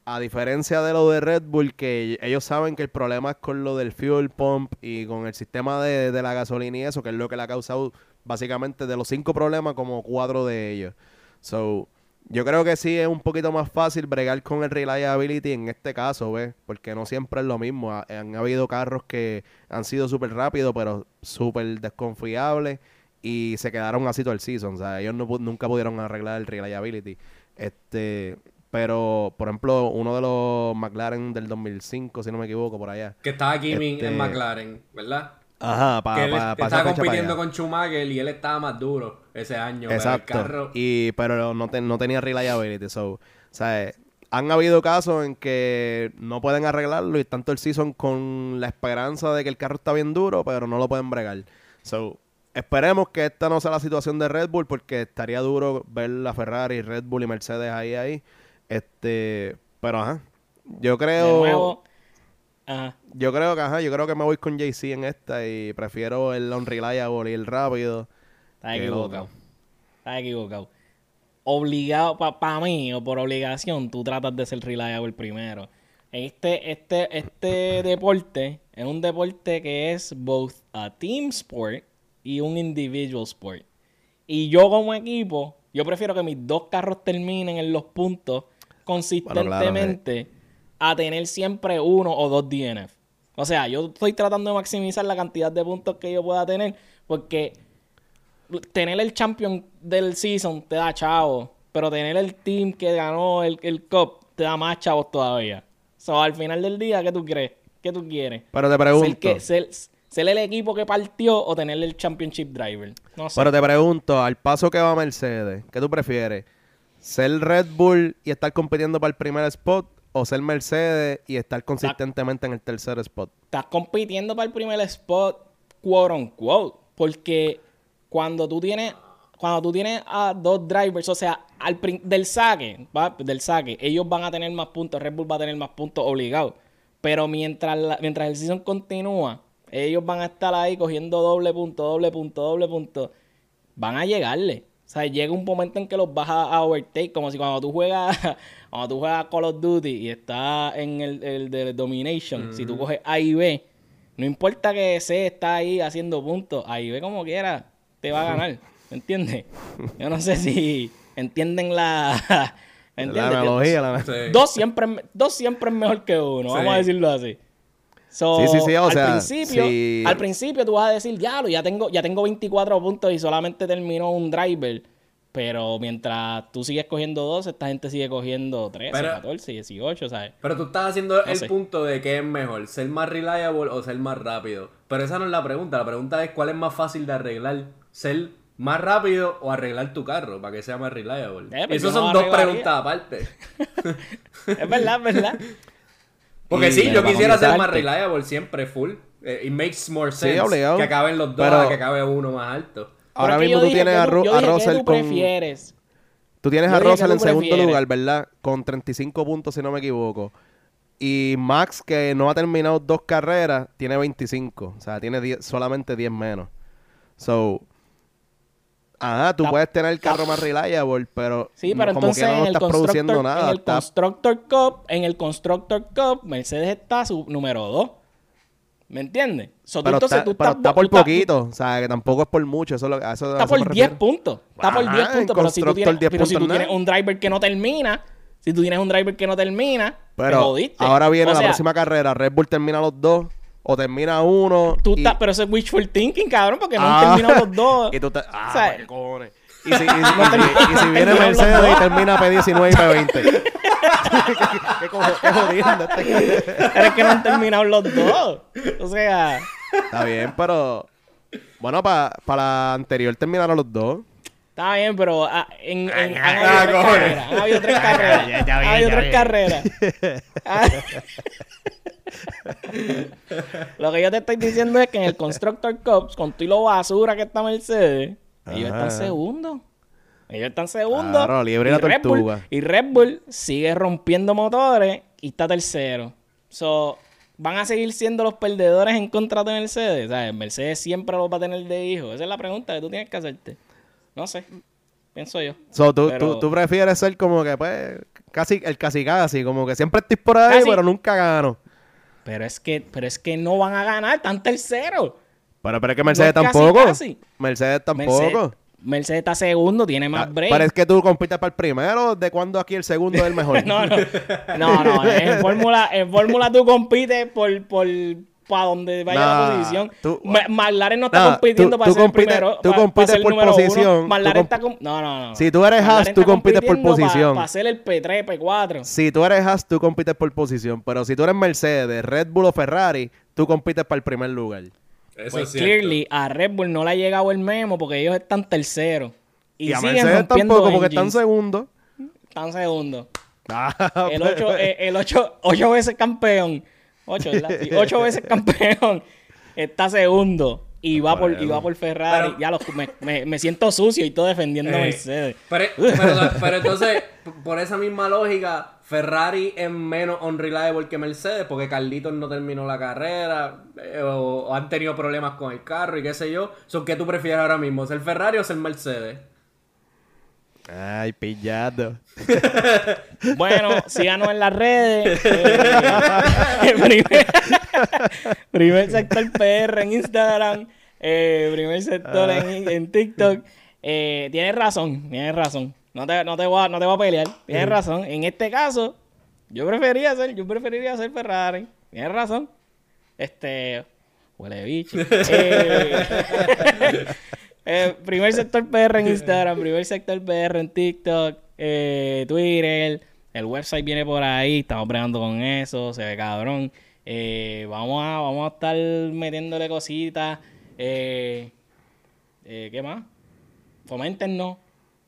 A diferencia de lo de Red Bull, que ellos saben que el problema es con lo del fuel pump y con el sistema de, de la gasolina y eso, que es lo que le ha causado básicamente de los cinco problemas, como cuatro de ellos. So, yo creo que sí es un poquito más fácil bregar con el reliability en este caso, ¿ves? Porque no siempre es lo mismo. Ha- han habido carros que han sido súper rápidos, pero súper desconfiables y se quedaron así todo el season. O sea, ellos no nunca pudieron arreglar el reliability. Este, pero, por ejemplo, uno de los McLaren del 2005, si no me equivoco, por allá. Que estaba Este- en McLaren, ¿verdad? Ajá, que para él pa, est- pa esa estaba fecha pa' compitiendo con Schumacher y él estaba más duro ese año. pero el Exacto. carro... Y, pero no, te- no tenía reliability. So, ¿sabes? Han habido casos en que no pueden arreglarlo y todo el season con la esperanza de que el carro está bien duro, pero no lo pueden bregar. So, esperemos que esta no sea la situación de Red Bull porque estaría duro ver la Ferrari, Red Bull y Mercedes ahí, ahí. Este, pero ajá. Yo De creo... nuevo. Ajá. Yo creo que, ajá, yo creo que me voy con JC en esta y prefiero el unreliable y el rápido. Estás equivocado. Estás equivocado. Obligado, para mí, o por obligación, tú tratas de ser reliable primero. Este, este, este deporte es un deporte que es both a team sport y un individual sport. Y yo como equipo, yo prefiero que mis dos carros terminen en los puntos consistentemente a tener siempre uno o dos DNF. O sea, yo estoy tratando de maximizar la cantidad de puntos que yo pueda tener porque tener el champion del season te da chavos, pero tener el team que ganó el, el cup te da más chavos todavía. So, al final del día, ¿qué tú crees? ¿Qué tú quieres? Pero te ¿Ser, pregunto. que, ser, ser el equipo que partió o tener el championship driver? No sé. Pero te pregunto, al paso que va Mercedes, ¿qué tú prefieres? ¿Ser Red Bull y estar compitiendo para el primer spot? ¿O ser Mercedes y estar consistentemente en el tercer spot? estás compitiendo para el primer spot, quote unquote. Porque cuando tú tienes, cuando tú tienes a dos drivers, o sea, al del saque, ¿va? del saque, ellos van a tener más puntos, Red Bull va a tener más puntos obligado. Pero mientras, la- mientras el season continúa, ellos van a estar ahí cogiendo doble punto, doble punto, doble punto. Van a llegarle. O sea, llega un momento en que los vas a, a overtake, como si cuando tú juegas, cuando tú juegas Call of Duty y estás en el, el de Domination, si tú coges A y B, no importa que C está ahí haciendo puntos, A y B como quiera, te va a ganar. ¿Me entiendes? Yo no sé si entienden la... ¿me La entiendes? analogía, la- Sí. Dos siempre, es- dos siempre es mejor que uno, Sí. vamos a decirlo así. So, Sí, sí, sí, o al sea, principio, sí. al principio tú vas a decir, diablo, ya tengo, ya tengo 24 puntos y solamente terminó un driver. Pero mientras tú sigues cogiendo dos, esta gente sigue cogiendo 13, Pero- 14, 18, ¿sabes? Pero tú estás haciendo el sé. punto de qué es mejor, ser más reliable o ser más rápido. Pero esa no es la pregunta. La pregunta es cuál es más fácil de arreglar, ser más rápido o arreglar tu carro para que sea más reliable. Eh, pues Esas no son dos arreglaría. preguntas aparte. Es verdad, es verdad. Porque Y- sí, yo quisiera ser más reliable siempre full. Eh, it makes more sense que acaben los dos Pero- a que acabe uno más alto. Ahora mismo tú tienes a, yo a Russell tú con... prefieres. Tú tienes Yo a Russell en segundo lugar, ¿verdad? Con 35 puntos, si no me equivoco. Y Max, que no ha terminado dos carreras, tiene 25. O sea, tiene 10 solamente 10 menos. So... Ajá, tú puedes tener el carro más reliable, pero, Sí, pero no- como entonces que no en, estás produciendo nada. en el Constructor Cup, en el Constructor Cup, Mercedes está su número 2. ¿Me entiendes? So, tú pero entonces está, tú pero estás- está tú por estás- poquito. O sea, que tampoco es por mucho. Eso, es lo- eso, Está por 10 refiero. puntos. Está por Ajá, 10 en puntos. Pero si tú tienes, 10 pero si tú tienes un driver que no termina, si tú tienes un driver que no termina, te Pero jodiste. ahora viene O la sea, próxima carrera. Red Bull termina los dos. O termina uno. Tú y- estás, pero eso es wishful thinking, cabrón, porque no Ah, han terminado los dos. Y tú te... Ah, O sea, ¿para qué cojones? Y si, y si- y si- y si viene Mercedes y termina P19 y P20. ¿Qué, jodiendo este? Pero es que no han terminado los dos. O sea, Está bien, pero... Bueno, para la anterior terminaron los dos. está bien, pero ah, en, en- han habido carreras. Han habido tres carreras. Ya, ya Han bien, habido tres bien. carreras. Ah. Lo que yo te estoy diciendo es que en el Constructor Cup, con tú y lo basura que está Mercedes, ellos Ajá. están segundos. Ellos están segundos. Claro, liebre y la Red Bull- y Red Bull sigue rompiendo motores y está tercero. So, van a seguir siendo los perdedores en contra de Mercedes. ¿sabes? Mercedes siempre los va a tener de hijo. Esa es la pregunta que tú tienes que hacerte. No sé. Pienso yo. So, tú, Pero- tú, tú prefieres ser como que, pues, casi el casi casi, como que siempre estoy por ahí, Casi. pero nunca gano. Pero es que, pero es que no van a ganar, están tercero. Pero, pero es que Mercedes No es casi, tampoco. casi. Mercedes tampoco. Mercedes, Mercedes está segundo, tiene Ah, más break. Pero es que tú compites para el primero, ¿de cuándo aquí el segundo es el mejor? No, no. No, no. En Fórmula, en Fórmula tú compites por, por para donde vaya la posición. tú- McLaren no está Nah, compitiendo tú- para tú ser compites- el primero. tú compites por posición. McLaren tú está No, no, no. Si tú eres Haas, tú compites por posición. Para ser el P3, P4. Si tú eres Haas, tú compites por posición. Pero si tú eres Mercedes, Red Bull o Ferrari, tú compites para el primer lugar. Eso Pues es clearly a Red Bull no le ha llegado el memo porque ellos están terceros. Y, Y, a siguen Mercedes rompiendo tampoco, porque están segundos. Están segundos. Ah, El pues, 8 el ocho, ocho veces campeón. 8, ¿verdad? Sí, ocho veces campeón. Está segundo. Y va por, y va por Ferrari. Pero- ya los, me, me- me siento sucio y todo defendiendo a Eh, Mercedes. Pero, pero- pero entonces, por esa misma lógica, Ferrari es menos unreliable que Mercedes, porque Carlitos no terminó la carrera, eh, o, o han tenido problemas con el carro y qué sé yo. Son ¿Qué tú prefieres ahora mismo, ser Ferrari o ser Mercedes? Ay, pillado. Bueno, síganos en las redes. Eh, primer, primer sector PR en Instagram. eh, primer sector en, en TikTok. Eh, tienes razón, tienes razón. No te, no te voy a, no te voy a pelear. Tienes razón. En este caso, yo preferiría ser, yo preferiría ser Ferrari. Tienes razón. Este. Huele bicho. Eh, eh, primer sector PR en Instagram, primer sector PR en TikTok, eh, Twitter, el website viene por ahí, estamos bregando con eso, se ve cabrón. Vamos, a, vamos a estar metiéndole cositas. ¿Qué más? Coméntenos.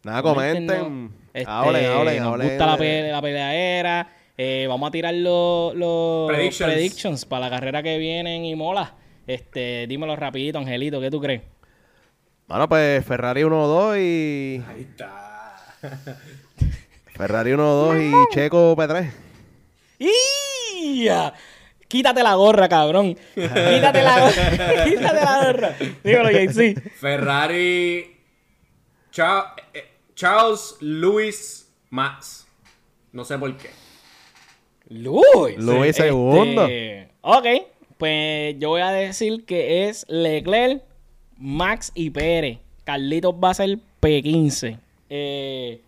Nada, comenten. Este, hablen, hablen, nos hablen. gusta la, de- pe- la peleadera. Eh, vamos a tirar los, los Predictions. predictions. para la carrera que vienen y mola. Este, dímelo rapidito, Angelito, ¿qué tú crees? Bueno, pues Ferrari 1-2 y. Ahí está. Ferrari 1-2 y Checo P3. ¡Ya! Quítate la gorra, cabrón. Quítate la gorra. Quítate la gorra. Dímelo, JC. Ferrari, Cha- eh, Charles Lewis Max. No sé por qué. Luis. Luis Este, segundo. Ok, pues yo voy a decir que es Leclerc, Max y Pérez. Carlitos va a ser P15. Eh,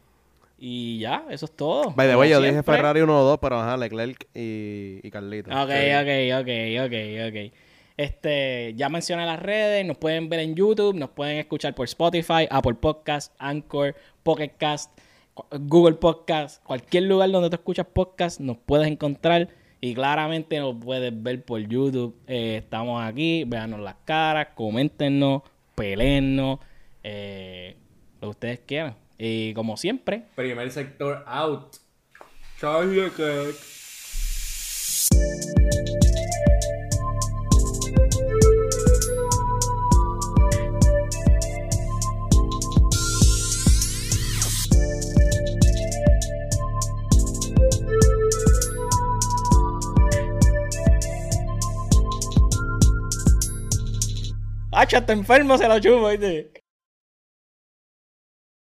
y ya, eso es todo. By the way, yo dije. Ferrari 1-2, pero ajá, Leclerc y, y Carlito. Ok, ok, ok, ok, ok. Este, ya mencioné las redes, nos pueden ver en YouTube, nos pueden escuchar por Spotify, Apple Podcast, Anchor, Pocket Google Podcast, cualquier lugar donde tú escuchas podcast, nos puedes encontrar y claramente nos puedes ver por YouTube. Eh, estamos aquí, véanos las caras, coméntenos, peleennos, eh, lo que ustedes quieran. Y como siempre, Primer sector out. Charles ¡Hacha, está enfermo! Se lo chupo, ¿viste?